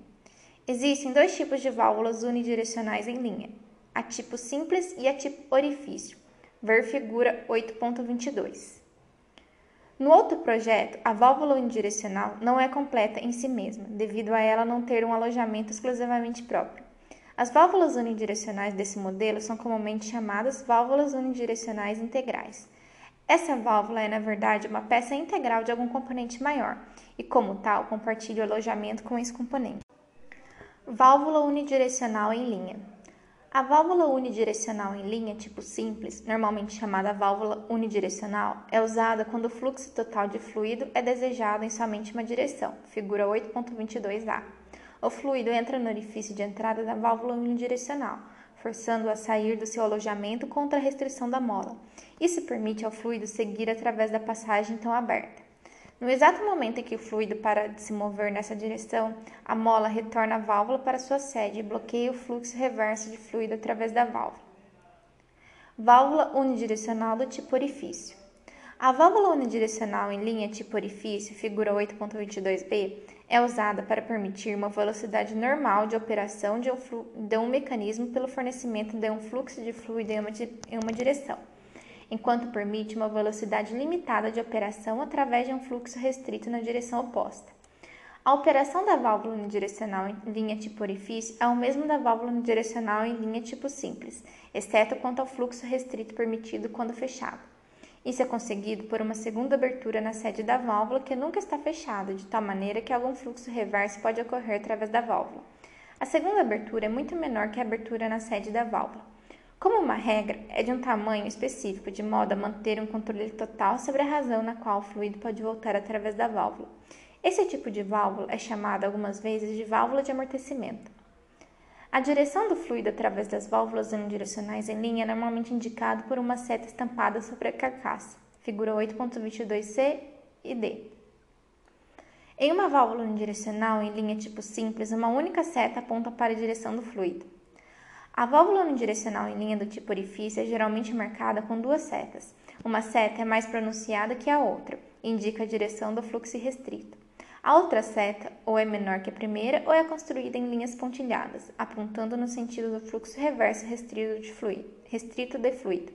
Existem dois tipos de válvulas unidirecionais em linha, a tipo simples e a tipo orifício. Ver figura 8.22. No outro projeto, a válvula unidirecional não é completa em si mesma, devido a ela não ter um alojamento exclusivamente próprio. As válvulas unidirecionais desse modelo são comumente chamadas válvulas unidirecionais integrais. Essa válvula é, na verdade, uma peça integral de algum componente maior e, como tal, compartilha o alojamento com esse componente. Válvula unidirecional em linha. A válvula unidirecional em linha tipo simples, normalmente chamada válvula unidirecional, é usada quando o fluxo total de fluido é desejado em somente uma direção, figura 8.22a. O fluido entra no orifício de entrada da válvula unidirecional, forçando-o a sair do seu alojamento contra a restrição da mola. Isso permite ao fluido seguir através da passagem então aberta. No exato momento em que o fluido para de se mover nessa direção, a mola retorna a válvula para sua sede e bloqueia o fluxo reverso de fluido através da válvula. Válvula unidirecional do tipo orifício. A válvula unidirecional em linha tipo orifício, figura 8.22b, é usada para permitir uma velocidade normal de operação de um, de um mecanismo pelo fornecimento de um fluxo de fluido em uma, em uma direção enquanto permite uma velocidade limitada de operação através de um fluxo restrito na direção oposta. A operação da válvula unidirecional em linha tipo orifício é o mesmo da válvula unidirecional em linha tipo simples, exceto quanto ao fluxo restrito permitido quando fechado. Isso é conseguido por uma segunda abertura na sede da válvula que nunca está fechada, de tal maneira que algum fluxo reverso pode ocorrer através da válvula. A segunda abertura é muito menor que a abertura na sede da válvula. Como uma regra, é de um tamanho específico, de modo a manter um controle total sobre a razão na qual o fluido pode voltar através da válvula. Esse tipo de válvula é chamado algumas vezes de válvula de amortecimento. A direção do fluido através das válvulas unidirecionais em linha é normalmente indicada por uma seta estampada sobre a carcaça, figura 8.22c e d. Em uma válvula unidirecional em linha tipo simples, uma única seta aponta para a direção do fluido. A válvula unidirecional em linha do tipo orifício é geralmente marcada com duas setas. Uma seta é mais pronunciada que a outra, indica a direção do fluxo restrito. A outra seta ou é menor que a primeira ou é construída em linhas pontilhadas, apontando no sentido do fluxo reverso restrito de fluido. Restrito de fluido.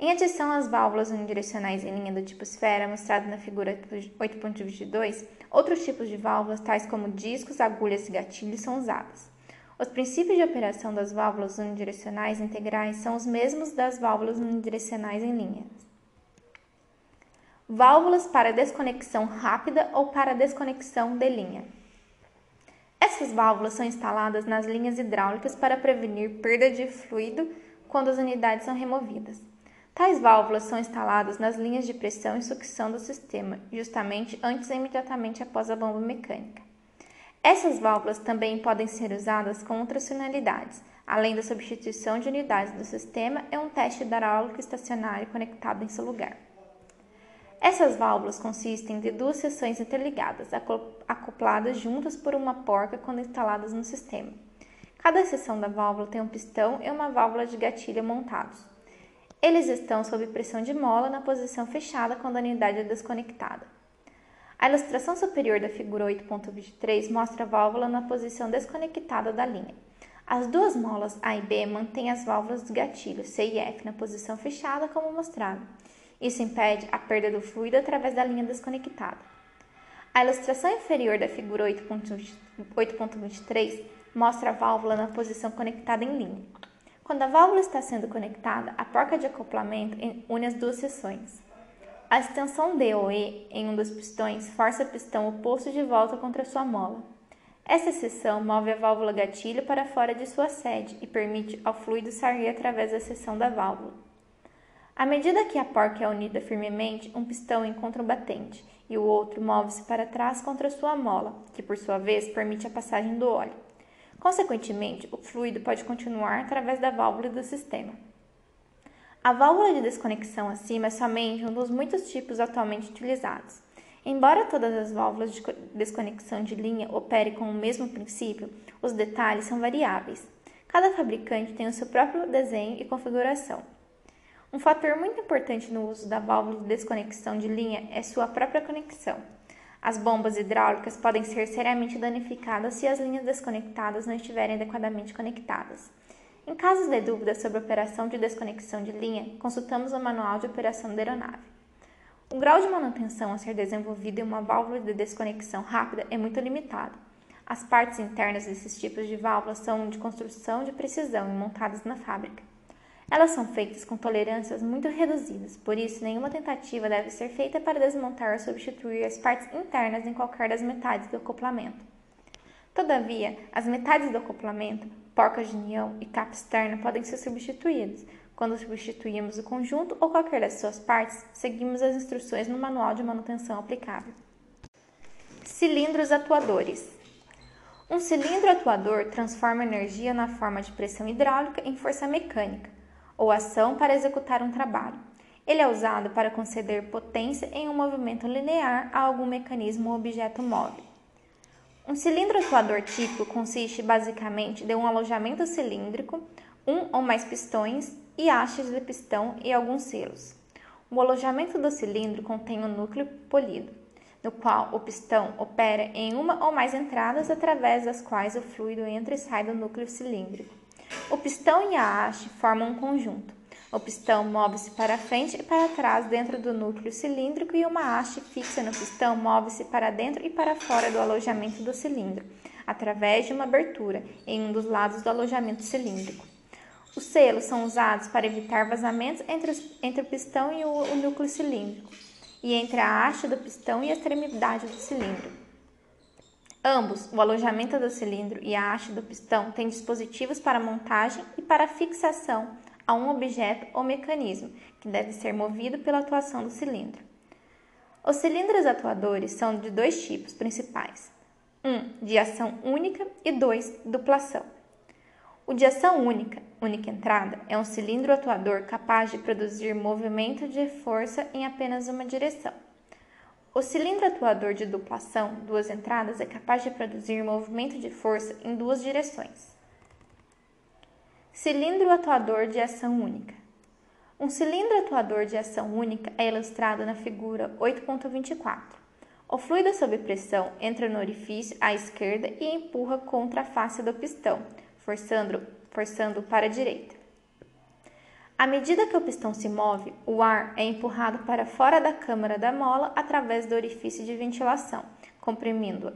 Em adição às válvulas unidirecionais em linha do tipo esfera, mostrado na figura 8.22, outros tipos de válvulas, tais como discos, agulhas e gatilhos, são usados. Os princípios de operação das válvulas unidirecionais integrais são os mesmos das válvulas unidirecionais em linha. Válvulas para desconexão rápida ou para desconexão de linha. Essas válvulas são instaladas nas linhas hidráulicas para prevenir perda de fluido quando as unidades são removidas. Tais válvulas são instaladas nas linhas de pressão e sucção do sistema, justamente antes e imediatamente após a bomba mecânica. Essas válvulas também podem ser usadas com outras finalidades, além da substituição de unidades do sistema e um teste hidráulico estacionário conectado em seu lugar. Essas válvulas consistem de duas seções interligadas, acopladas juntas por uma porca quando instaladas no sistema. Cada seção da válvula tem um pistão e uma válvula de gatilho montados. Eles estão sob pressão de mola na posição fechada quando a unidade é desconectada. A ilustração superior da figura 8.23 mostra a válvula na posição desconectada da linha. As duas molas A e B mantêm as válvulas dos gatilhos C e F na posição fechada, como mostrado. Isso impede a perda do fluido através da linha desconectada. A ilustração inferior da figura 8.23 mostra a válvula na posição conectada em linha. Quando a válvula está sendo conectada, a porca de acoplamento une as duas seções. A extensão D ou E em um dos pistões força o pistão oposto de volta contra sua mola. Essa seção move a válvula gatilho para fora de sua sede e permite ao fluido sair através da seção da válvula. À medida que a porca é unida firmemente, um pistão encontra um batente e o outro move-se para trás contra sua mola, que por sua vez permite a passagem do óleo. Consequentemente, o fluido pode continuar através da válvula do sistema. A válvula de desconexão acima é somente um dos muitos tipos atualmente utilizados. Embora todas as válvulas de desconexão de linha operem com o mesmo princípio, os detalhes são variáveis. Cada fabricante tem o seu próprio desenho e configuração. Um fator muito importante no uso da válvula de desconexão de linha é sua própria conexão. As bombas hidráulicas podem ser seriamente danificadas se as linhas desconectadas não estiverem adequadamente conectadas. Em casos de dúvida sobre a operação de desconexão de linha, consultamos o manual de operação da aeronave. O grau de manutenção a ser desenvolvido em uma válvula de desconexão rápida é muito limitado. As partes internas desses tipos de válvulas são de construção de precisão e montadas na fábrica. Elas são feitas com tolerâncias muito reduzidas, por isso nenhuma tentativa deve ser feita para desmontar ou substituir as partes internas em qualquer das metades do acoplamento. Todavia, as metades do acoplamento, porcas de união e capa externa podem ser substituídas. Quando substituímos o conjunto ou qualquer das suas partes, seguimos as instruções no manual de manutenção aplicável. Cilindros atuadores. Um cilindro atuador transforma energia na forma de pressão hidráulica em força mecânica, ou ação para executar um trabalho. Ele é usado para conceder potência em um movimento linear a algum mecanismo ou objeto móvel. Um cilindro atuador típico consiste basicamente de um alojamento cilíndrico, um ou mais pistões e hastes de pistão e alguns selos. O alojamento do cilindro contém um núcleo polido, no qual o pistão opera em uma ou mais entradas através das quais o fluido entra e sai do núcleo cilíndrico. O pistão e a haste formam um conjunto. O pistão move-se para frente e para trás dentro do núcleo cilíndrico e uma haste fixa no pistão move-se para dentro e para fora do alojamento do cilindro, através de uma abertura em um dos lados do alojamento cilíndrico. Os selos são usados para evitar vazamentos entre, os, entre o pistão e o, o núcleo cilíndrico, e entre a haste do pistão e a extremidade do cilindro. Ambos, o alojamento do cilindro e a haste do pistão, têm dispositivos para montagem e para fixação a um objeto ou mecanismo, que deve ser movido pela atuação do cilindro. Os cilindros atuadores são de dois tipos principais: um de ação única e dois duplação. O de ação única, única entrada, é um cilindro atuador capaz de produzir movimento de força em apenas uma direção. O cilindro atuador de duplação, duas entradas, é capaz de produzir movimento de força em duas direções. Cilindro atuador de ação única. Um cilindro atuador de ação única é ilustrado na figura 8.24. O fluido sob pressão entra no orifício à esquerda e empurra contra a face do pistão, forçando, forçando para a direita. À medida que o pistão se move, o ar é empurrado para fora da câmara da mola através do orifício de ventilação, comprimindo-a.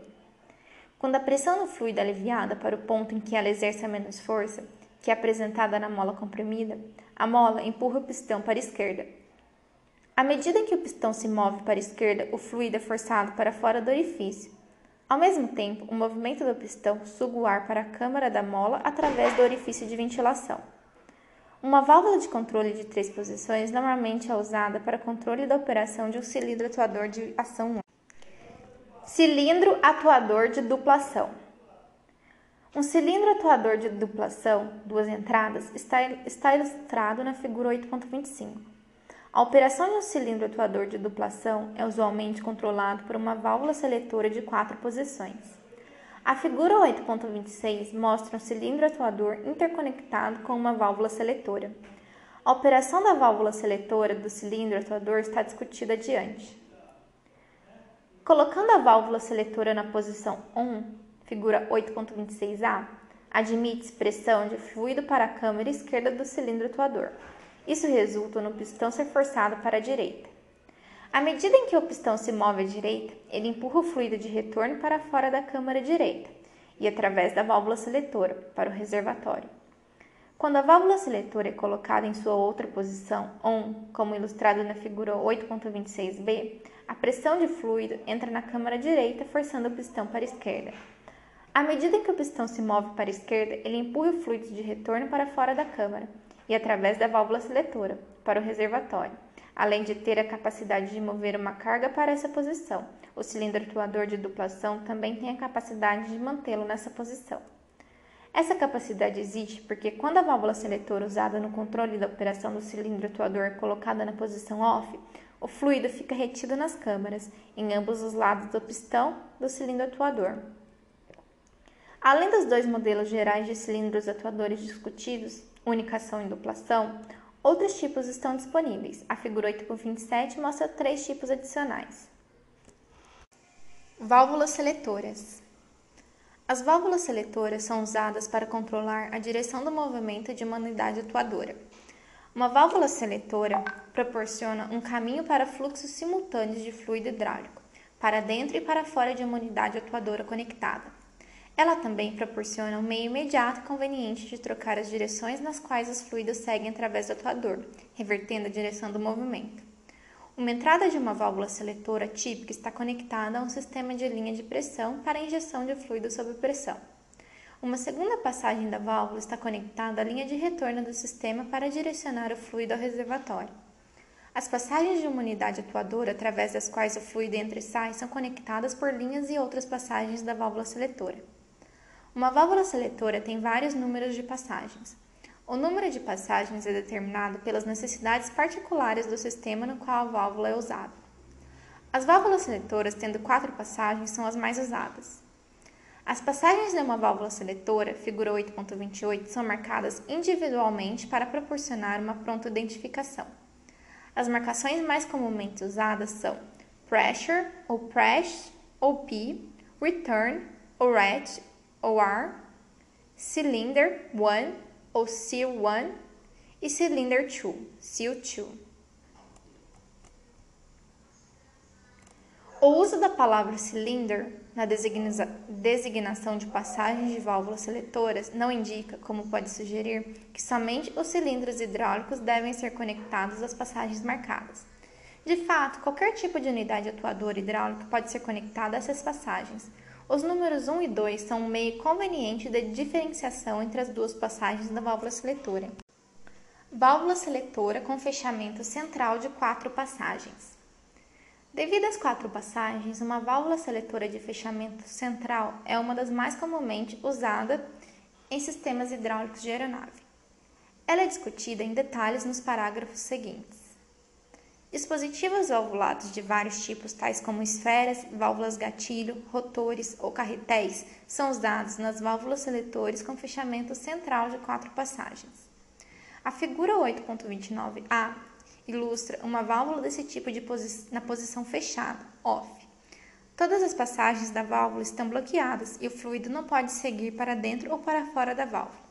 Quando a pressão no fluido é aliviada para o ponto em que ela exerce menos força, que é apresentada na mola comprimida, a mola empurra o pistão para a esquerda. À medida em que o pistão se move para a esquerda, o fluido é forçado para fora do orifício. Ao mesmo tempo, o movimento do pistão suga o ar para a câmara da mola através do orifício de ventilação. Uma válvula de controle de três posições normalmente é usada para controle da operação de um cilindro atuador de ação única. Cilindro atuador de duplação. Um cilindro atuador de duplação, duas entradas, está, está ilustrado na figura 8.25. A operação de um cilindro atuador de duplação é usualmente controlado por uma válvula seletora de quatro posições. A figura 8.26 mostra um cilindro atuador interconectado com uma válvula seletora. A operação da válvula seletora do cilindro atuador está discutida adiante. Colocando a válvula seletora na posição ON, figura 8.26a, admite pressão de fluido para a câmara esquerda do cilindro atuador. Isso resulta no pistão ser forçado para a direita. À medida em que o pistão se move à direita, ele empurra o fluido de retorno para fora da câmara direita e através da válvula seletora para o reservatório. Quando a válvula seletora é colocada em sua outra posição, ON, como ilustrado na figura 8.26b, a pressão de fluido entra na câmara direita, forçando o pistão para a esquerda. À medida que o pistão se move para a esquerda, ele empurra o fluido de retorno para fora da câmara e através da válvula seletora para o reservatório, além de ter a capacidade de mover uma carga para essa posição. O cilindro atuador de duplação também tem a capacidade de mantê-lo nessa posição. Essa capacidade existe porque quando a válvula seletora usada no controle da operação do cilindro atuador é colocada na posição off, o fluido fica retido nas câmaras, em ambos os lados do pistão do cilindro atuador. Além dos dois modelos gerais de cilindros atuadores discutidos, unicação e duplação, outros tipos estão disponíveis. A figura 8 por 27 mostra três tipos adicionais. Válvulas seletoras. As válvulas seletoras são usadas para controlar a direção do movimento de uma unidade atuadora. Uma válvula seletora proporciona um caminho para fluxos simultâneos de fluido hidráulico, para dentro e para fora de uma unidade atuadora conectada. Ela também proporciona um meio imediato e conveniente de trocar as direções nas quais os fluidos seguem através do atuador, revertendo a direção do movimento. Uma entrada de uma válvula seletora típica está conectada a um sistema de linha de pressão para injeção de fluido sob pressão. Uma segunda passagem da válvula está conectada à linha de retorno do sistema para direcionar o fluido ao reservatório. As passagens de uma unidade atuadora através das quais o fluido entra e sai são conectadas por linhas e outras passagens da válvula seletora. Uma válvula seletora tem vários números de passagens. O número de passagens é determinado pelas necessidades particulares do sistema no qual a válvula é usada. As válvulas seletoras tendo quatro passagens são as mais usadas. As passagens de uma válvula seletora, figura 8.28, são marcadas individualmente para proporcionar uma pronta identificação. As marcações mais comumente usadas são pressure ou press ou P, return ou ret ou R, cylinder 1 ou Seal 1 e Cylinder 2, Seal 2. O uso da palavra cylinder na designação de passagens de válvulas seletoras não indica, como pode sugerir, que somente os cilindros hidráulicos devem ser conectados às passagens marcadas. De fato, qualquer tipo de unidade atuadora hidráulica pode ser conectada a essas passagens, os números 1 e 2 são um meio conveniente de diferenciação entre as duas passagens da válvula seletora. Válvula seletora com fechamento central de quatro passagens. Devido às quatro passagens, uma válvula seletora de fechamento central é uma das mais comumente usadas em sistemas hidráulicos de aeronave. Ela é discutida em detalhes nos parágrafos seguintes. Dispositivos valvulados de vários tipos, tais como esferas, válvulas gatilho, rotores ou carretéis, são usados nas válvulas seletores com fechamento central de quatro passagens. A figura 8.29a ilustra uma válvula desse tipo de posi na posição fechada, off. Todas as passagens da válvula estão bloqueadas e o fluido não pode seguir para dentro ou para fora da válvula.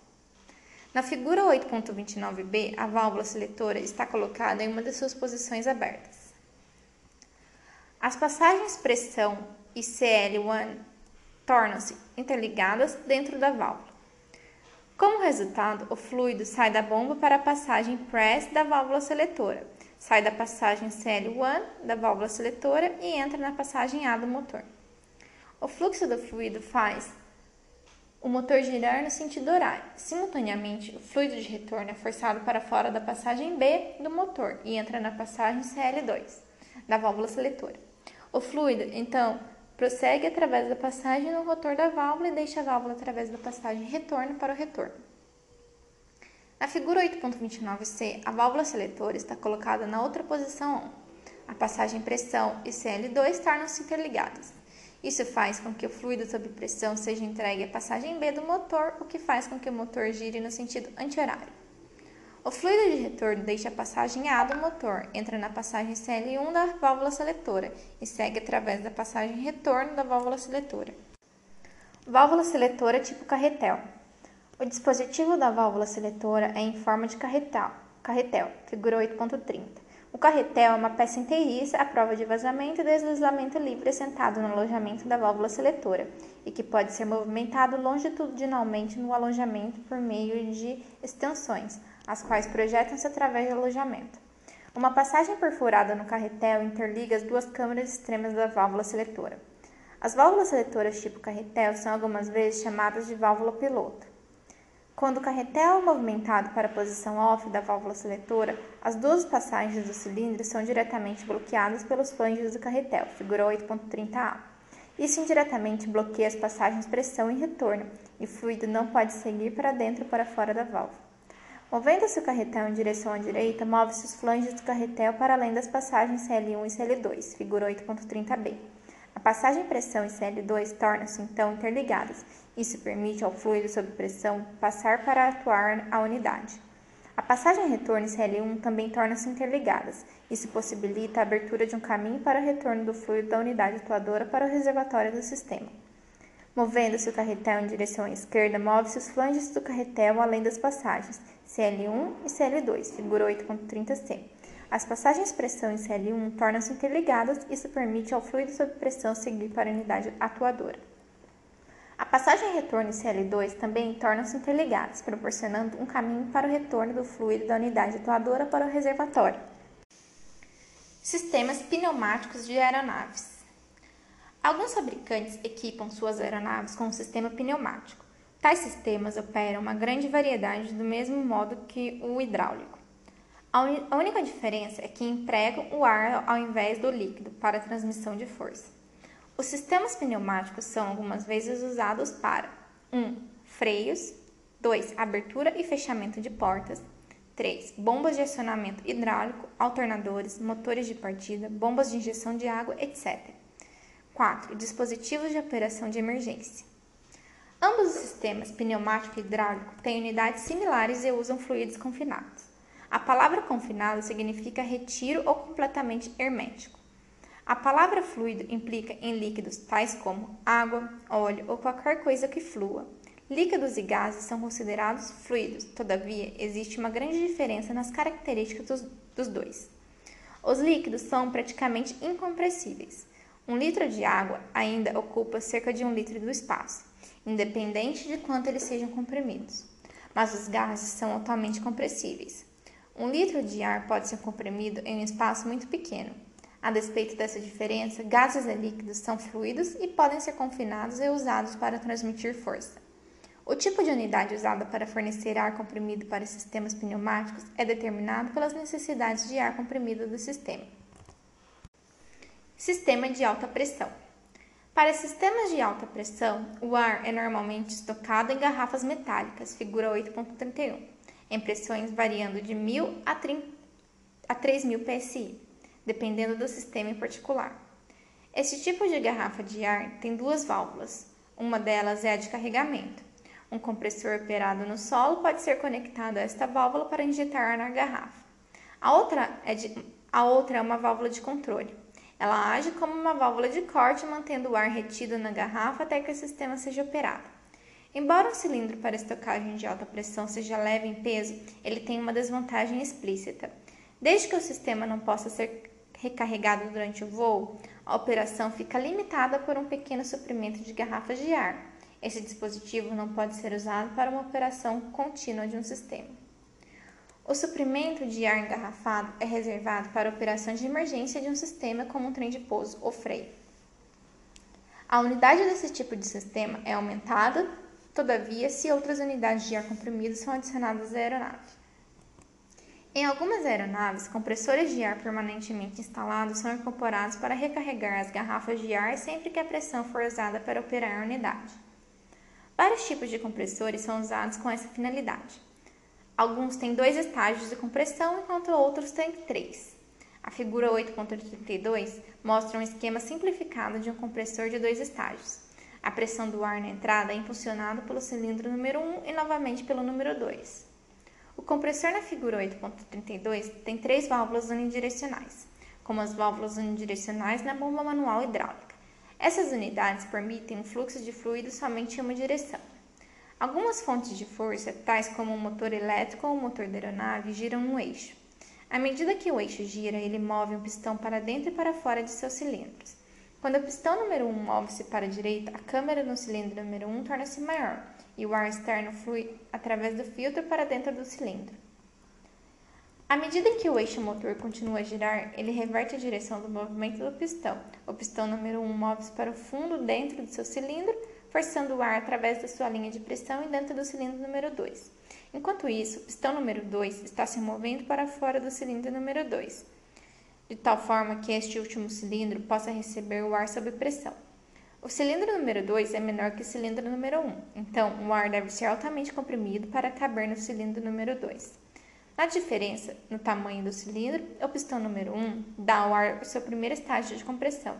Na figura 8.29b, a válvula seletora está colocada em uma de suas posições abertas. As passagens pressão e CL1 tornam-se interligadas dentro da válvula. Como resultado, o fluido sai da bomba para a passagem press da válvula seletora, sai da passagem CL1 da válvula seletora e entra na passagem A do motor. O fluxo do fluido faz o motor girar no sentido horário. Simultaneamente, o fluido de retorno é forçado para fora da passagem B do motor e entra na passagem CL2 da válvula seletora. O fluido, então, prossegue através da passagem no rotor da válvula e deixa a válvula através da passagem retorno para o retorno. Na figura 8.29c, a válvula seletora está colocada na outra posição A passagem pressão e CL2 tornam-se interligadas. Isso faz com que o fluido sob pressão seja entregue à passagem B do motor, o que faz com que o motor gire no sentido anti-horário. O fluido de retorno deixa a passagem A do motor, entra na passagem CL1 da válvula seletora e segue através da passagem retorno da válvula seletora. Válvula seletora tipo carretel. O dispositivo da válvula seletora é em forma de carretel, carretel figura 8.30. O carretel é uma peça inteiriça à prova de vazamento e deslizamento livre assentado no alojamento da válvula seletora e que pode ser movimentado longitudinalmente no alojamento por meio de extensões, as quais projetam-se através do alojamento. Uma passagem perfurada no carretel interliga as duas câmaras extremas da válvula seletora. As válvulas seletoras tipo carretel são algumas vezes chamadas de válvula piloto. Quando o carretel é movimentado para a posição off da válvula seletora, as duas passagens do cilindro são diretamente bloqueadas pelos flanges do carretel, figura 8.30a. Isso indiretamente bloqueia as passagens pressão e retorno, e o fluido não pode seguir para dentro ou para fora da válvula. Movendo-se o carretel em direção à direita, move-se os flanges do carretel para além das passagens CL1 e CL2, figura 8.30b. A passagem pressão e CL2 tornam-se então interligadas. Isso permite ao fluido sob pressão passar para atuar a unidade. A passagem retorno e CL1 também tornam-se interligadas. Isso possibilita a abertura de um caminho para o retorno do fluido da unidade atuadora para o reservatório do sistema. Movendo-se o carretel em direção à esquerda, move-se os flanges do carretel além das passagens CL1 e CL2, figura 8.30c. As passagens pressão em CL1 tornam-se interligadas, isso permite ao fluido sob pressão seguir para a unidade atuadora. A passagem e retorno em CL2 também tornam-se interligadas, proporcionando um caminho para o retorno do fluido da unidade atuadora para o reservatório. Sistemas pneumáticos de aeronaves. Alguns fabricantes equipam suas aeronaves com um sistema pneumático. Tais sistemas operam uma grande variedade do mesmo modo que o hidráulico. A única diferença é que empregam o ar ao invés do líquido para transmissão de força. Os sistemas pneumáticos são algumas vezes usados para 1. Um, freios 2. Abertura e fechamento de portas 3. Bombas de acionamento hidráulico, alternadores, motores de partida, bombas de injeção de água, etc. 4. Dispositivos de operação de emergência. Ambos os sistemas pneumático e hidráulico têm unidades similares e usam fluidos confinados. A palavra confinado significa retiro ou completamente hermético. A palavra fluido implica em líquidos tais como água, óleo ou qualquer coisa que flua. Líquidos e gases são considerados fluidos, todavia, existe uma grande diferença nas características dos, dos dois. Os líquidos são praticamente incompressíveis. Um litro de água ainda ocupa cerca de um litro do espaço, independente de quanto eles sejam comprimidos. Mas os gases são altamente compressíveis. Um litro de ar pode ser comprimido em um espaço muito pequeno, a despeito dessa diferença, gases e líquidos são fluidos e podem ser confinados e usados para transmitir força. O tipo de unidade usada para fornecer ar comprimido para sistemas pneumáticos é determinado pelas necessidades de ar comprimido do sistema. Sistema de alta pressão. Para sistemas de alta pressão, o ar é normalmente estocado em garrafas metálicas, figura 8.31, em pressões variando de 1000 a, 30, a 3000 psi dependendo do sistema em particular. Este tipo de garrafa de ar tem duas válvulas. Uma delas é a de carregamento. Um compressor operado no solo pode ser conectado a esta válvula para injetar ar na garrafa. A outra é, de, a outra é uma válvula de controle. Ela age como uma válvula de corte, mantendo o ar retido na garrafa até que o sistema seja operado. Embora um cilindro para estocagem de alta pressão seja leve em peso, ele tem uma desvantagem explícita. Desde que o sistema não possa ser recarregado durante o voo, a operação fica limitada por um pequeno suprimento de garrafas de ar. Esse dispositivo não pode ser usado para uma operação contínua de um sistema. O suprimento de ar engarrafado é reservado para a operação de emergência de um sistema como um trem de pouso ou freio. A unidade desse tipo de sistema é aumentada, todavia, se outras unidades de ar comprimido são adicionadas à aeronave. Em algumas aeronaves, compressores de ar permanentemente instalados são incorporados para recarregar as garrafas de ar sempre que a pressão for usada para operar a unidade. Vários tipos de compressores são usados com essa finalidade. Alguns têm dois estágios de compressão, enquanto outros têm três. A figura 8.32 mostra um esquema simplificado de um compressor de dois estágios. A pressão do ar na entrada é impulsionada pelo cilindro número 1 e novamente pelo número 2. O compressor na figura 8.32 tem três válvulas unidirecionais, como as válvulas unidirecionais na bomba manual hidráulica. Essas unidades permitem um fluxo de fluido somente em uma direção. Algumas fontes de força, tais como o motor elétrico ou o motor da aeronave, giram no eixo. À medida que o eixo gira, ele move um pistão para dentro e para fora de seus cilindros. Quando o pistão número 1 move-se para a direita, a câmara no cilindro número 1 torna-se maior, e o ar externo flui através do filtro para dentro do cilindro. À medida que o eixo motor continua a girar, ele reverte a direção do movimento do pistão. O pistão número 1 move-se para o fundo dentro do seu cilindro, forçando o ar através da sua linha de pressão e dentro do cilindro número 2. Enquanto isso, o pistão número 2 está se movendo para fora do cilindro número 2, de tal forma que este último cilindro possa receber o ar sob pressão. O cilindro número 2 é menor que o cilindro número 1, um, então o ar deve ser altamente comprimido para caber no cilindro número 2. Na diferença no tamanho do cilindro, o pistão número 1 um dá ao ar o seu primeiro estágio de compressão.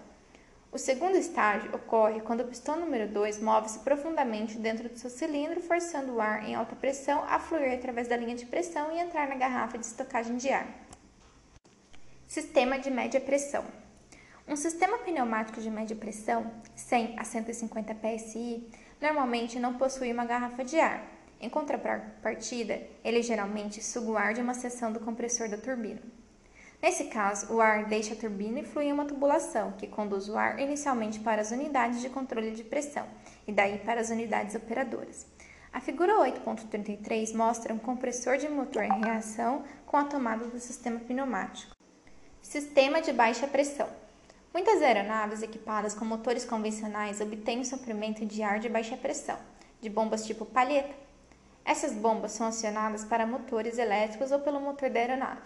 O segundo estágio ocorre quando o pistão número 2 move-se profundamente dentro do seu cilindro, forçando o ar em alta pressão a fluir através da linha de pressão e entrar na garrafa de estocagem de ar. Sistema de média pressão. Um sistema pneumático de média pressão, 100 a 150 psi, normalmente não possui uma garrafa de ar. Em contrapartida, ele geralmente suga o ar de uma seção do compressor da turbina. Nesse caso, o ar deixa a turbina e flui em uma tubulação, que conduz o ar inicialmente para as unidades de controle de pressão e daí para as unidades operadoras. A figura 8.33 mostra um compressor de motor em reação com a tomada do sistema pneumático. Sistema de baixa pressão. Muitas aeronaves equipadas com motores convencionais obtêm o suprimento de ar de baixa pressão, de bombas tipo palheta. Essas bombas são acionadas para motores elétricos ou pelo motor da aeronave.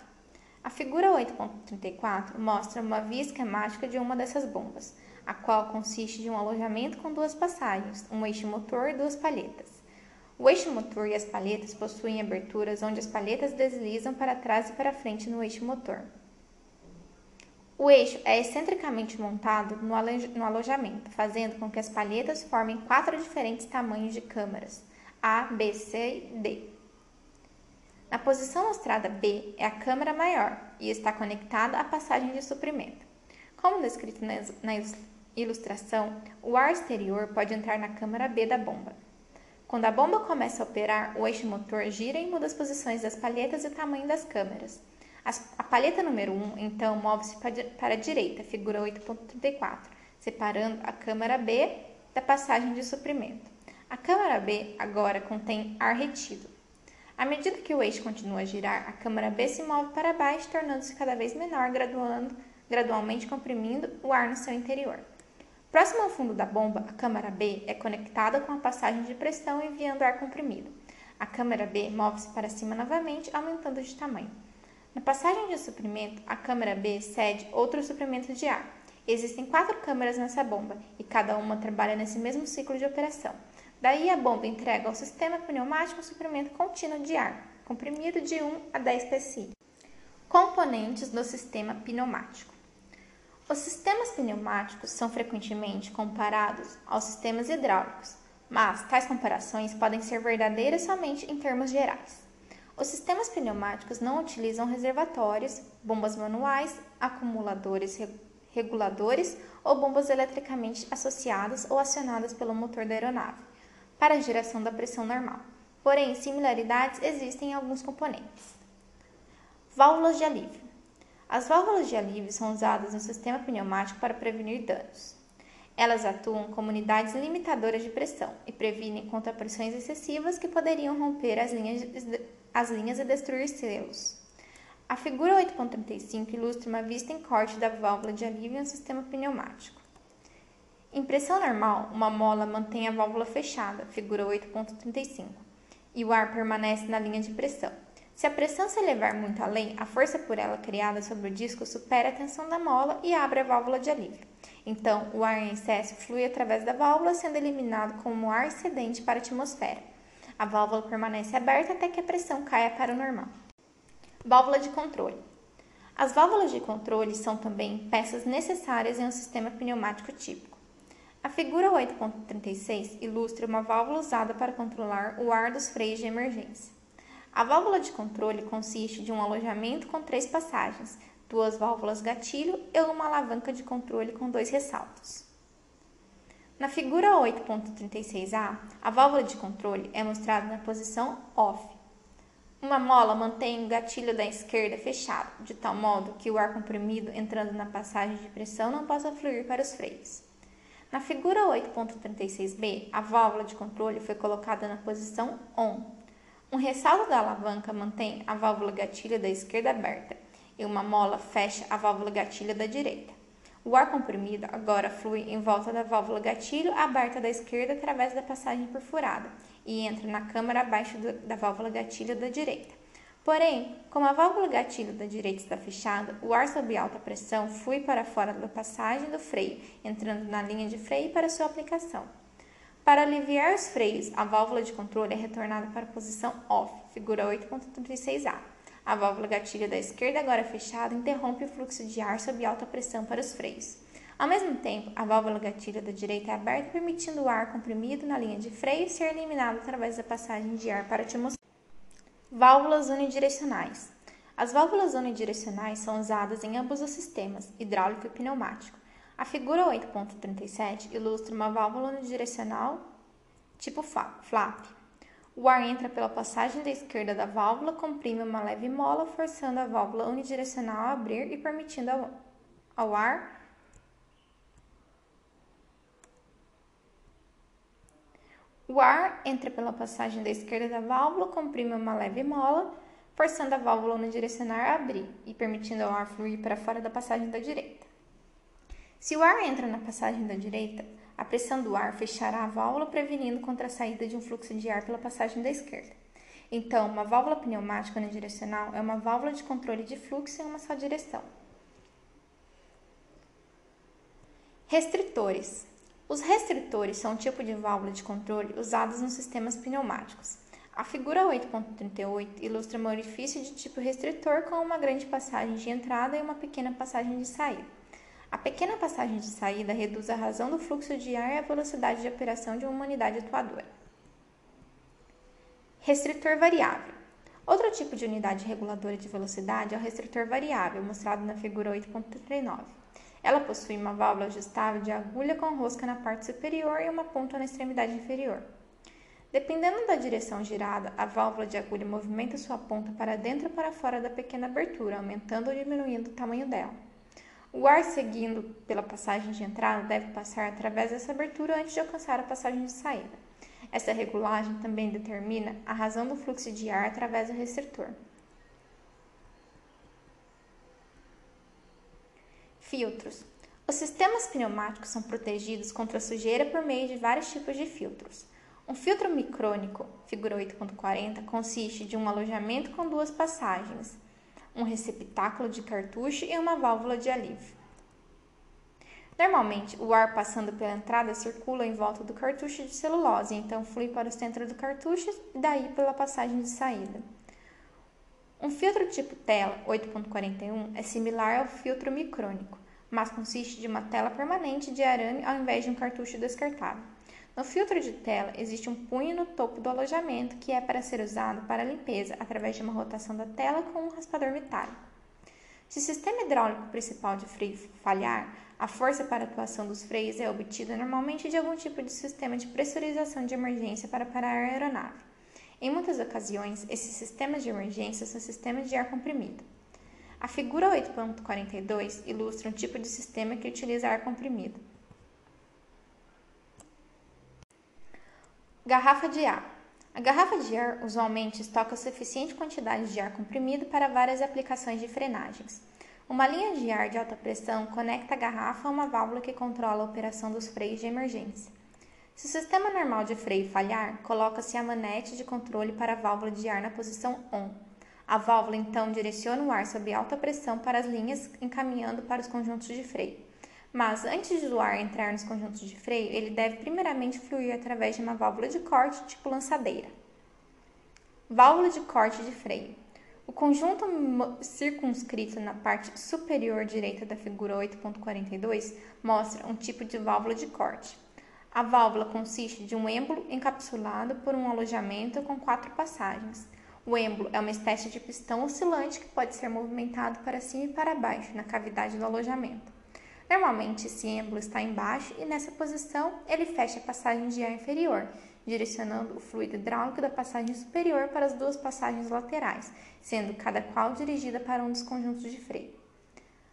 A figura 8.34 mostra uma via esquemática de uma dessas bombas, a qual consiste de um alojamento com duas passagens, um eixo motor e duas palhetas. O eixo motor e as palhetas possuem aberturas onde as palhetas deslizam para trás e para frente no eixo motor. O eixo é excentricamente montado no alojamento, fazendo com que as palhetas formem quatro diferentes tamanhos de câmaras, A, B, C e D. Na posição mostrada B é a câmara maior e está conectada à passagem de suprimento. Como descrito na ilustração, o ar exterior pode entrar na câmara B da bomba. Quando a bomba começa a operar, o eixo motor gira e muda as posições das palhetas e o tamanho das câmaras. A palheta número 1, então, move-se para a direita, figura 8.34, separando a câmara B da passagem de suprimento. A câmara B agora contém ar retido. À medida que o eixo continua a girar, a câmara B se move para baixo, tornando-se cada vez menor, gradualmente comprimindo o ar no seu interior. Próximo ao fundo da bomba, a câmara B é conectada com a passagem de pressão enviando ar comprimido. A câmara B move-se para cima novamente, aumentando de tamanho. Na passagem de suprimento, a câmara B cede outro suprimento de ar. Existem quatro câmaras nessa bomba e cada uma trabalha nesse mesmo ciclo de operação. Daí a bomba entrega ao sistema pneumático um suprimento contínuo de ar, comprimido de 1 a 10 psi. Componentes do sistema pneumático. Os sistemas pneumáticos são frequentemente comparados aos sistemas hidráulicos, mas tais comparações podem ser verdadeiras somente em termos gerais. Os sistemas pneumáticos não utilizam reservatórios, bombas manuais, acumuladores reguladores ou bombas eletricamente associadas ou acionadas pelo motor da aeronave para a geração da pressão normal. Porém, similaridades existem em alguns componentes. Válvulas de alívio. As válvulas de alívio são usadas no sistema pneumático para prevenir danos. Elas atuam como unidades limitadoras de pressão e previnem contra pressões excessivas que poderiam romper as linhas, as linhas e destruir selos. A figura 8.35 ilustra uma vista em corte da válvula de alívio em um sistema pneumático. Em pressão normal, uma mola mantém a válvula fechada, figura 8.35, e o ar permanece na linha de pressão. Se a pressão se elevar muito além, a força por ela criada sobre o disco supera a tensão da mola e abre a válvula de alívio. Então, o ar em excesso flui através da válvula, sendo eliminado como ar excedente para a atmosfera. A válvula permanece aberta até que a pressão caia para o normal. Válvula de controle. As válvulas de controle são também peças necessárias em um sistema pneumático típico. A figura 8.36 ilustra uma válvula usada para controlar o ar dos freios de emergência. A válvula de controle consiste de um alojamento com três passagens, duas válvulas gatilho e uma alavanca de controle com dois ressaltos. Na figura 8.36a, a válvula de controle é mostrada na posição OFF. Uma mola mantém o gatilho da esquerda fechado, de tal modo que o ar comprimido entrando na passagem de pressão não possa fluir para os freios. Na figura 8.36b, a válvula de controle foi colocada na posição ON. Um ressalto da alavanca mantém a válvula gatilho da esquerda aberta e uma mola fecha a válvula gatilho da direita. O ar comprimido agora flui em volta da válvula gatilho aberta da esquerda através da passagem perfurada e entra na câmara abaixo do, da válvula gatilho da direita. Porém, como a válvula gatilho da direita está fechada, o ar sob alta pressão flui para fora da passagem do freio, entrando na linha de freio para sua aplicação. Para aliviar os freios, a válvula de controle é retornada para a posição OFF, figura 8.36a. A válvula gatilho da esquerda, agora fechada, interrompe o fluxo de ar sob alta pressão para os freios. Ao mesmo tempo, a válvula gatilho da direita é aberta, permitindo o ar comprimido na linha de freio ser eliminado através da passagem de ar para a atmosfera. Válvulas unidirecionais. As válvulas unidirecionais são usadas em ambos os sistemas, hidráulico e pneumático. A figura 8.37 ilustra uma válvula unidirecional tipo flap. O ar entra pela passagem da esquerda da válvula, comprime uma leve mola, forçando a válvula unidirecional a abrir e permitindo ao, ar O ar entra pela passagem da esquerda da válvula, comprime uma leve mola, forçando a válvula unidirecional a abrir e permitindo ao ar fluir para fora da passagem da direita. Se o ar entra na passagem da direita, a pressão do ar fechará a válvula, prevenindo contra a saída de um fluxo de ar pela passagem da esquerda. Então, uma válvula pneumática unidirecional é uma válvula de controle de fluxo em uma só direção. Restritores. Os restritores são um tipo de válvula de controle usados nos sistemas pneumáticos. A figura 8.38 ilustra um orifício de tipo restritor com uma grande passagem de entrada e uma pequena passagem de saída. A pequena passagem de saída reduz a razão do fluxo de ar e a velocidade de operação de uma unidade atuadora. Restritor variável. Outro tipo de unidade reguladora de velocidade é o restritor variável, mostrado na figura 8.39. Ela possui uma válvula ajustável de agulha com rosca na parte superior e uma ponta na extremidade inferior. Dependendo da direção girada, a válvula de agulha movimenta sua ponta para dentro ou para fora da pequena abertura, aumentando ou diminuindo o tamanho dela. O ar seguindo pela passagem de entrada deve passar através dessa abertura antes de alcançar a passagem de saída. Essa regulagem também determina a razão do fluxo de ar através do restritor. Filtros. Os sistemas pneumáticos são protegidos contra a sujeira por meio de vários tipos de filtros. Um filtro micrônico, figura 8.40, consiste de um alojamento com duas passagens, um receptáculo de cartucho e uma válvula de alívio. Normalmente, o ar passando pela entrada circula em volta do cartucho de celulose, então flui para o centro do cartucho e daí pela passagem de saída. Um filtro tipo tela 8.41 é similar ao filtro micrônico, mas consiste de uma tela permanente de arame ao invés de um cartucho descartável. No filtro de tela existe um punho no topo do alojamento que é para ser usado para limpeza através de uma rotação da tela com um raspador metálico. Se o sistema hidráulico principal de freio falhar, a força para a atuação dos freios é obtida normalmente de algum tipo de sistema de pressurização de emergência para parar a aeronave. Em muitas ocasiões, esses sistemas de emergência são sistemas de ar comprimido. A figura 8.42 ilustra um tipo de sistema que utiliza ar comprimido. Garrafa de ar. A garrafa de ar usualmente estoca suficiente quantidade de ar comprimido para várias aplicações de frenagens. Uma linha de ar de alta pressão conecta a garrafa a uma válvula que controla a operação dos freios de emergência. Se o sistema normal de freio falhar, coloca-se a manete de controle para a válvula de ar na posição ON. A válvula então direciona o ar sob alta pressão para as linhas, encaminhando para os conjuntos de freio. Mas antes do ar entrar nos conjuntos de freio, ele deve primeiramente fluir através de uma válvula de corte tipo lançadeira. Válvula de corte de freio. O conjunto circunscrito na parte superior direita da figura 8.42 mostra um tipo de válvula de corte. A válvula consiste de um êmbolo encapsulado por um alojamento com quatro passagens. O êmbolo é uma espécie de pistão oscilante que pode ser movimentado para cima e para baixo na cavidade do alojamento. Normalmente, esse êmbolo está embaixo e nessa posição ele fecha a passagem de ar inferior, direcionando o fluido hidráulico da passagem superior para as duas passagens laterais, sendo cada qual dirigida para um dos conjuntos de freio.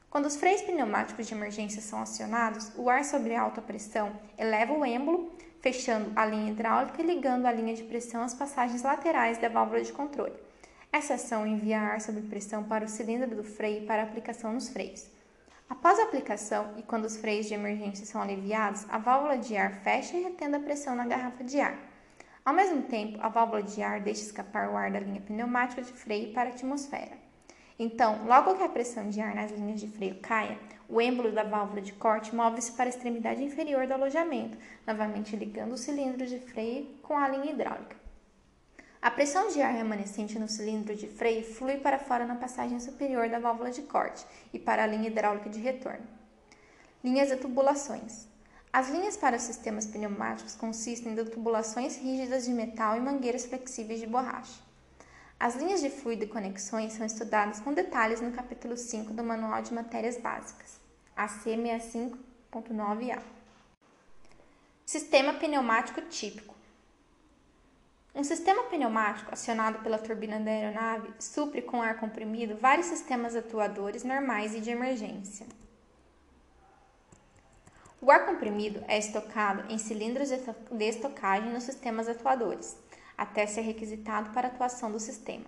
Quando os freios pneumáticos de emergência são acionados, o ar sobre alta pressão eleva o êmbolo, fechando a linha hidráulica e ligando a linha de pressão às passagens laterais da válvula de controle. Essa ação envia ar sob pressão para o cilindro do freio para aplicação nos freios. Após a aplicação e quando os freios de emergência são aliviados, a válvula de ar fecha e retendo a pressão na garrafa de ar. Ao mesmo tempo, a válvula de ar deixa escapar o ar da linha pneumática de freio para a atmosfera. Então, logo que a pressão de ar nas linhas de freio caia, o êmbolo da válvula de corte move-se para a extremidade inferior do alojamento, novamente ligando o cilindro de freio com a linha hidráulica. A pressão de ar remanescente no cilindro de freio flui para fora na passagem superior da válvula de corte e para a linha hidráulica de retorno. Linhas de tubulações. As linhas para os sistemas pneumáticos consistem de tubulações rígidas de metal e mangueiras flexíveis de borracha. As linhas de fluido e conexões são estudadas com detalhes no capítulo 5 do Manual de Matérias Básicas, AC 65.9a. Sistema pneumático típico. Um sistema pneumático acionado pela turbina da aeronave supre com ar comprimido vários sistemas atuadores normais e de emergência. O ar comprimido é estocado em cilindros de estocagem nos sistemas atuadores, até ser requisitado para a atuação do sistema.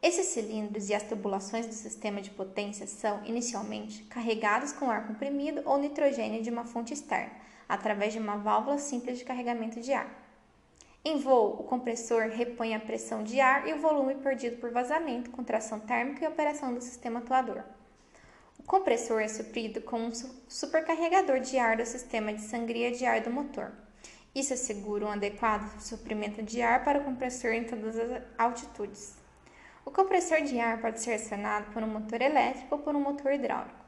Esses cilindros e as tubulações do sistema de potência são, inicialmente, carregados com ar comprimido ou nitrogênio de uma fonte externa, através de uma válvula simples de carregamento de ar. Em voo, o compressor repõe a pressão de ar e o volume perdido por vazamento, contração térmica e operação do sistema atuador. O compressor é suprido com um supercarregador de ar do sistema de sangria de ar do motor. Isso assegura um adequado suprimento de ar para o compressor em todas as altitudes. O compressor de ar pode ser acionado por um motor elétrico ou por um motor hidráulico.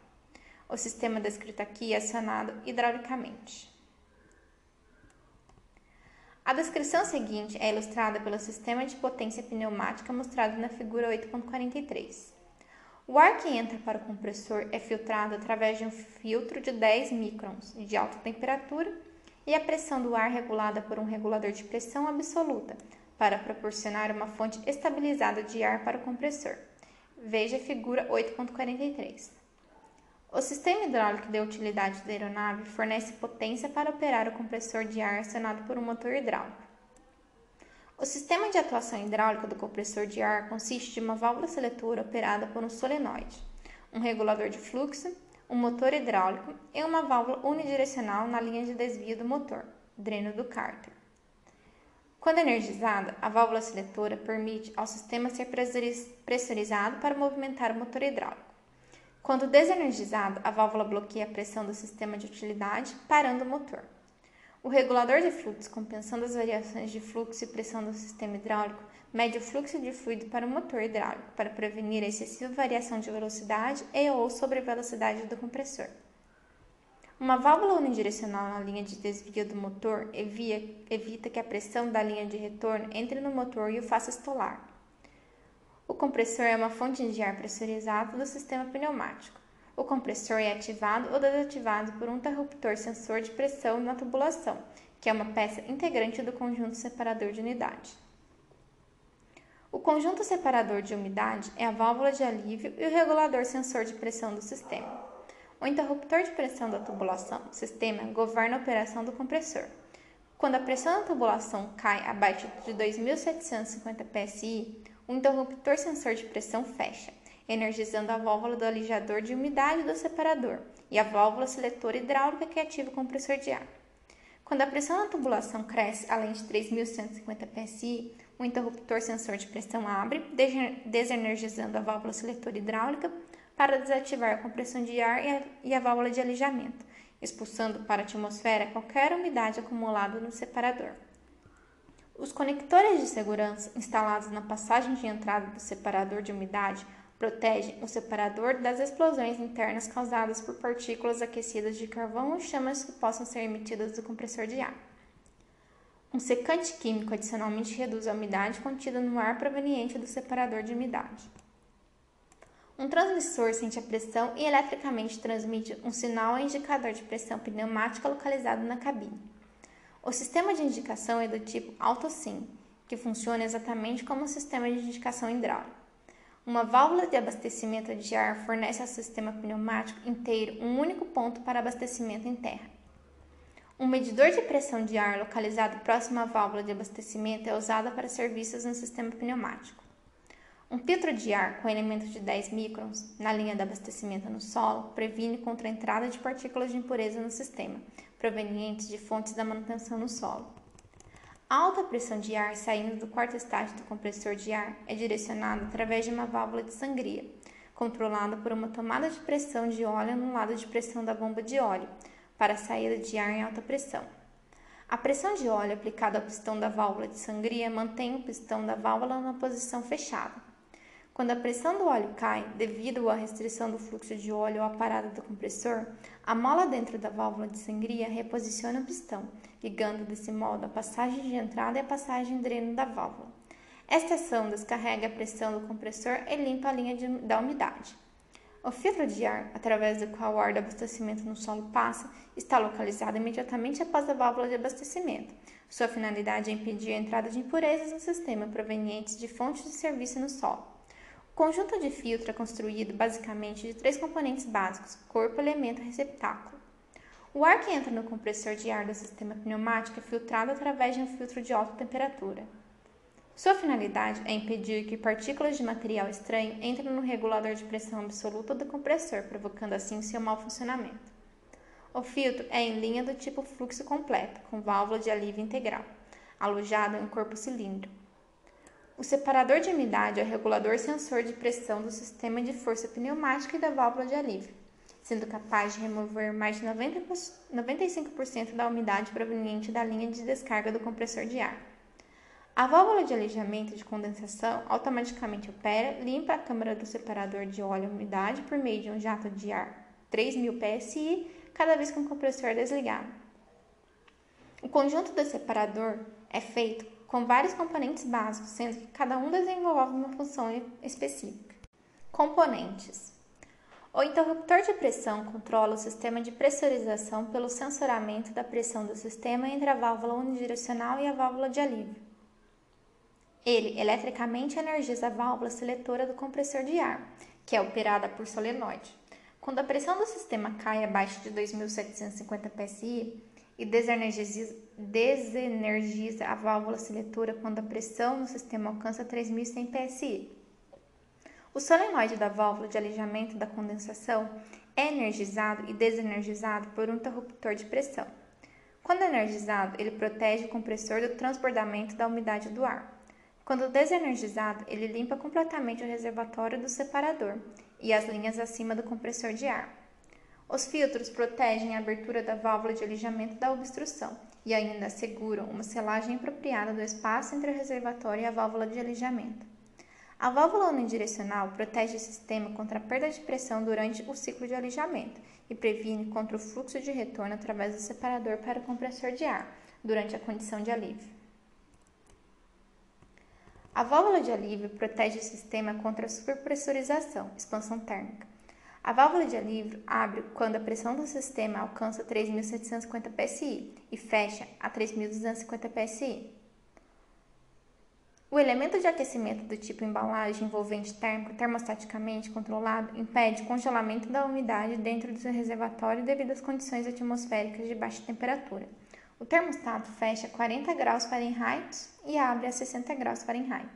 O sistema descrito aqui é acionado hidraulicamente. A descrição seguinte é ilustrada pelo sistema de potência pneumática mostrado na figura 8.43. O ar que entra para o compressor é filtrado através de um filtro de 10 microns de alta temperatura e a pressão do ar regulada por um regulador de pressão absoluta para proporcionar uma fonte estabilizada de ar para o compressor. Veja a figura 8.43. O sistema hidráulico de utilidade da aeronave fornece potência para operar o compressor de ar acionado por um motor hidráulico. O sistema de atuação hidráulica do compressor de ar consiste de uma válvula seletora operada por um solenoide, um regulador de fluxo, um motor hidráulico e uma válvula unidirecional na linha de desvio do motor, dreno do cárter. Quando energizada, a válvula seletora permite ao sistema ser pressurizado para movimentar o motor hidráulico. Quando desenergizado, a válvula bloqueia a pressão do sistema de utilidade, parando o motor. O regulador de fluxo, compensando as variações de fluxo e pressão do sistema hidráulico, mede o fluxo de fluido para o motor hidráulico para prevenir a excessiva variação de velocidade e ou sobrevelocidade do compressor. Uma válvula unidirecional na linha de desvio do motor evita que a pressão da linha de retorno entre no motor e o faça estolar. O compressor é uma fonte de ar pressurizado do sistema pneumático. O compressor é ativado ou desativado por um interruptor sensor de pressão na tubulação, que é uma peça integrante do conjunto separador de umidade. O conjunto separador de umidade é a válvula de alívio e o regulador sensor de pressão do sistema. O interruptor de pressão da tubulação, sistema, governa a operação do compressor. Quando a pressão da tubulação cai abaixo de 2.750 psi, o interruptor sensor de pressão fecha, energizando a válvula do alijador de umidade do separador e a válvula seletora hidráulica que ativa o compressor de ar. Quando a pressão na tubulação cresce além de 3.150 psi, o interruptor sensor de pressão abre, desenergizando a válvula seletora hidráulica para desativar a compressão de ar e a, válvula de alijamento, expulsando para a atmosfera qualquer umidade acumulada no separador. Os conectores de segurança instalados na passagem de entrada do separador de umidade protegem o separador das explosões internas causadas por partículas aquecidas de carvão ou chamas que possam ser emitidas do compressor de ar. Um secante químico adicionalmente reduz a umidade contida no ar proveniente do separador de umidade. Um transmissor sente a pressão e eletricamente transmite um sinal indicador de pressão pneumática localizado na cabine. O sistema de indicação é do tipo AutoSym, que funciona exatamente como o sistema de indicação hidráulico. Uma válvula de abastecimento de ar fornece ao sistema pneumático inteiro um único ponto para abastecimento em terra. Um medidor de pressão de ar localizado próximo à válvula de abastecimento é usado para serviços no sistema pneumático. Um filtro de ar com elemento de 10 microns na linha de abastecimento no solo previne contra a entrada de partículas de impureza no sistema, provenientes de fontes da manutenção no solo. A alta pressão de ar saindo do quarto estágio do compressor de ar é direcionada através de uma válvula de sangria, controlada por uma tomada de pressão de óleo no lado de pressão da bomba de óleo, para a saída de ar em alta pressão. A pressão de óleo aplicada ao pistão da válvula de sangria mantém o pistão da válvula na posição fechada. Quando a pressão do óleo cai, devido à restrição do fluxo de óleo à parada do compressor, a mola dentro da válvula de sangria reposiciona o pistão, ligando desse modo a passagem de entrada e a passagem de dreno da válvula. Esta ação descarrega a pressão do compressor e limpa a linha de, da umidade. O filtro de ar, através do qual o ar do abastecimento no solo passa, está localizado imediatamente após a válvula de abastecimento. Sua finalidade é impedir a entrada de impurezas no sistema provenientes de fontes de serviço no solo. Conjunto de filtro é construído basicamente de três componentes básicos: corpo, elemento e receptáculo. O ar que entra no compressor de ar do sistema pneumático é filtrado através de um filtro de alta temperatura. Sua finalidade é impedir que partículas de material estranho entrem no regulador de pressão absoluta do compressor, provocando assim seu mau funcionamento. O filtro é em linha do tipo fluxo completo, com válvula de alívio integral, alojado em um corpo cilíndrico. O separador de umidade é o regulador sensor de pressão do sistema de força pneumática e da válvula de alívio, sendo capaz de remover mais de 90, 95% da umidade proveniente da linha de descarga do compressor de ar. A válvula de alijamento de condensação automaticamente opera, limpa a câmara do separador de óleo e umidade por meio de um jato de ar 3000 psi cada vez que um compressor é desligado. O conjunto do separador é feito com vários componentes básicos, sendo que cada um desenvolve uma função específica. Componentes: O interruptor de pressão controla o sistema de pressurização pelo sensoramento da pressão do sistema entre a válvula unidirecional e a válvula de alívio. Ele eletricamente energiza a válvula seletora do compressor de ar, que é operada por solenoide. Quando a pressão do sistema cai abaixo de 2.750 psi e desenergiza, desenergiza a válvula seletora quando a pressão no sistema alcança 3.100 psi. O solenoide da válvula de alijamento da condensação é energizado e desenergizado por um interruptor de pressão. Quando energizado, ele protege o compressor do transbordamento da umidade do ar. Quando desenergizado, ele limpa completamente o reservatório do separador e as linhas acima do compressor de ar. Os filtros protegem a abertura da válvula de alijamento da obstrução e ainda asseguram uma selagem apropriada do espaço entre o reservatório e a válvula de alijamento. A válvula unidirecional protege o sistema contra a perda de pressão durante o ciclo de alijamento e previne contra o fluxo de retorno através do separador para o compressor de ar durante a condição de alívio. A válvula de alívio protege o sistema contra a superpressurização, expansão térmica. A válvula de alívio abre quando a pressão do sistema alcança 3.750 psi e fecha a 3.250 psi. O elemento de aquecimento do tipo embalagem envolvente térmico termostaticamente controlado impede congelamento da umidade dentro do reservatório devido às condições atmosféricas de baixa temperatura. O termostato fecha a 40 graus Fahrenheit e abre a 60 graus Fahrenheit.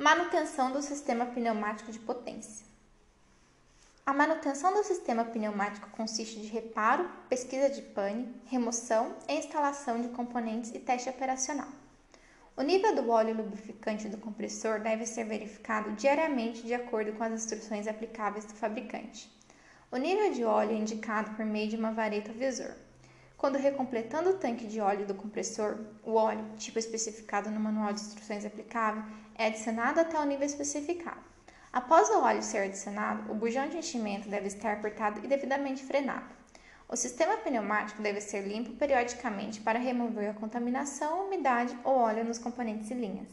Manutenção do sistema pneumático de potência. A manutenção do sistema pneumático consiste de reparo, pesquisa de pane, remoção e instalação de componentes e teste operacional. O nível do óleo lubrificante do compressor deve ser verificado diariamente de acordo com as instruções aplicáveis do fabricante. O nível de óleo é indicado por meio de uma vareta visor. Quando recompletando o tanque de óleo do compressor, o óleo, tipo especificado no manual de instruções aplicável, é adicionado até o nível especificado. Após o óleo ser adicionado, o bujão de enchimento deve estar apertado e devidamente frenado. O sistema pneumático deve ser limpo periodicamente para remover a contaminação, umidade ou óleo nos componentes e linhas.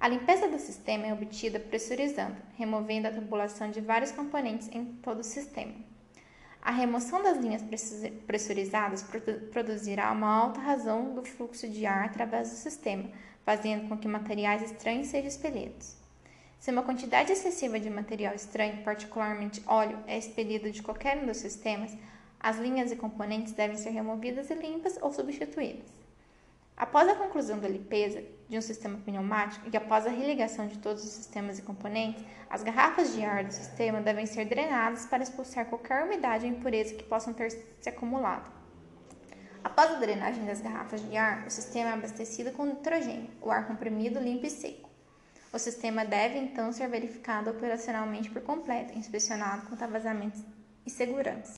A limpeza do sistema é obtida pressurizando, removendo a tubulação de vários componentes em todo o sistema. A remoção das linhas pressurizadas produzirá uma alta razão do fluxo de ar através do sistema, fazendo com que materiais estranhos sejam expelidos. Se uma quantidade excessiva de material estranho, particularmente óleo, é expelido de qualquer um dos sistemas, as linhas e componentes devem ser removidas e limpas ou substituídas. Após a conclusão da limpeza de um sistema pneumático e após a religação de todos os sistemas e componentes, as garrafas de ar do sistema devem ser drenadas para expulsar qualquer umidade ou impureza que possam ter se acumulado. Após a drenagem das garrafas de ar, o sistema é abastecido com nitrogênio, o ar comprimido, limpo e seco. O sistema deve então ser verificado operacionalmente por completo, inspecionado a vazamentos e segurança.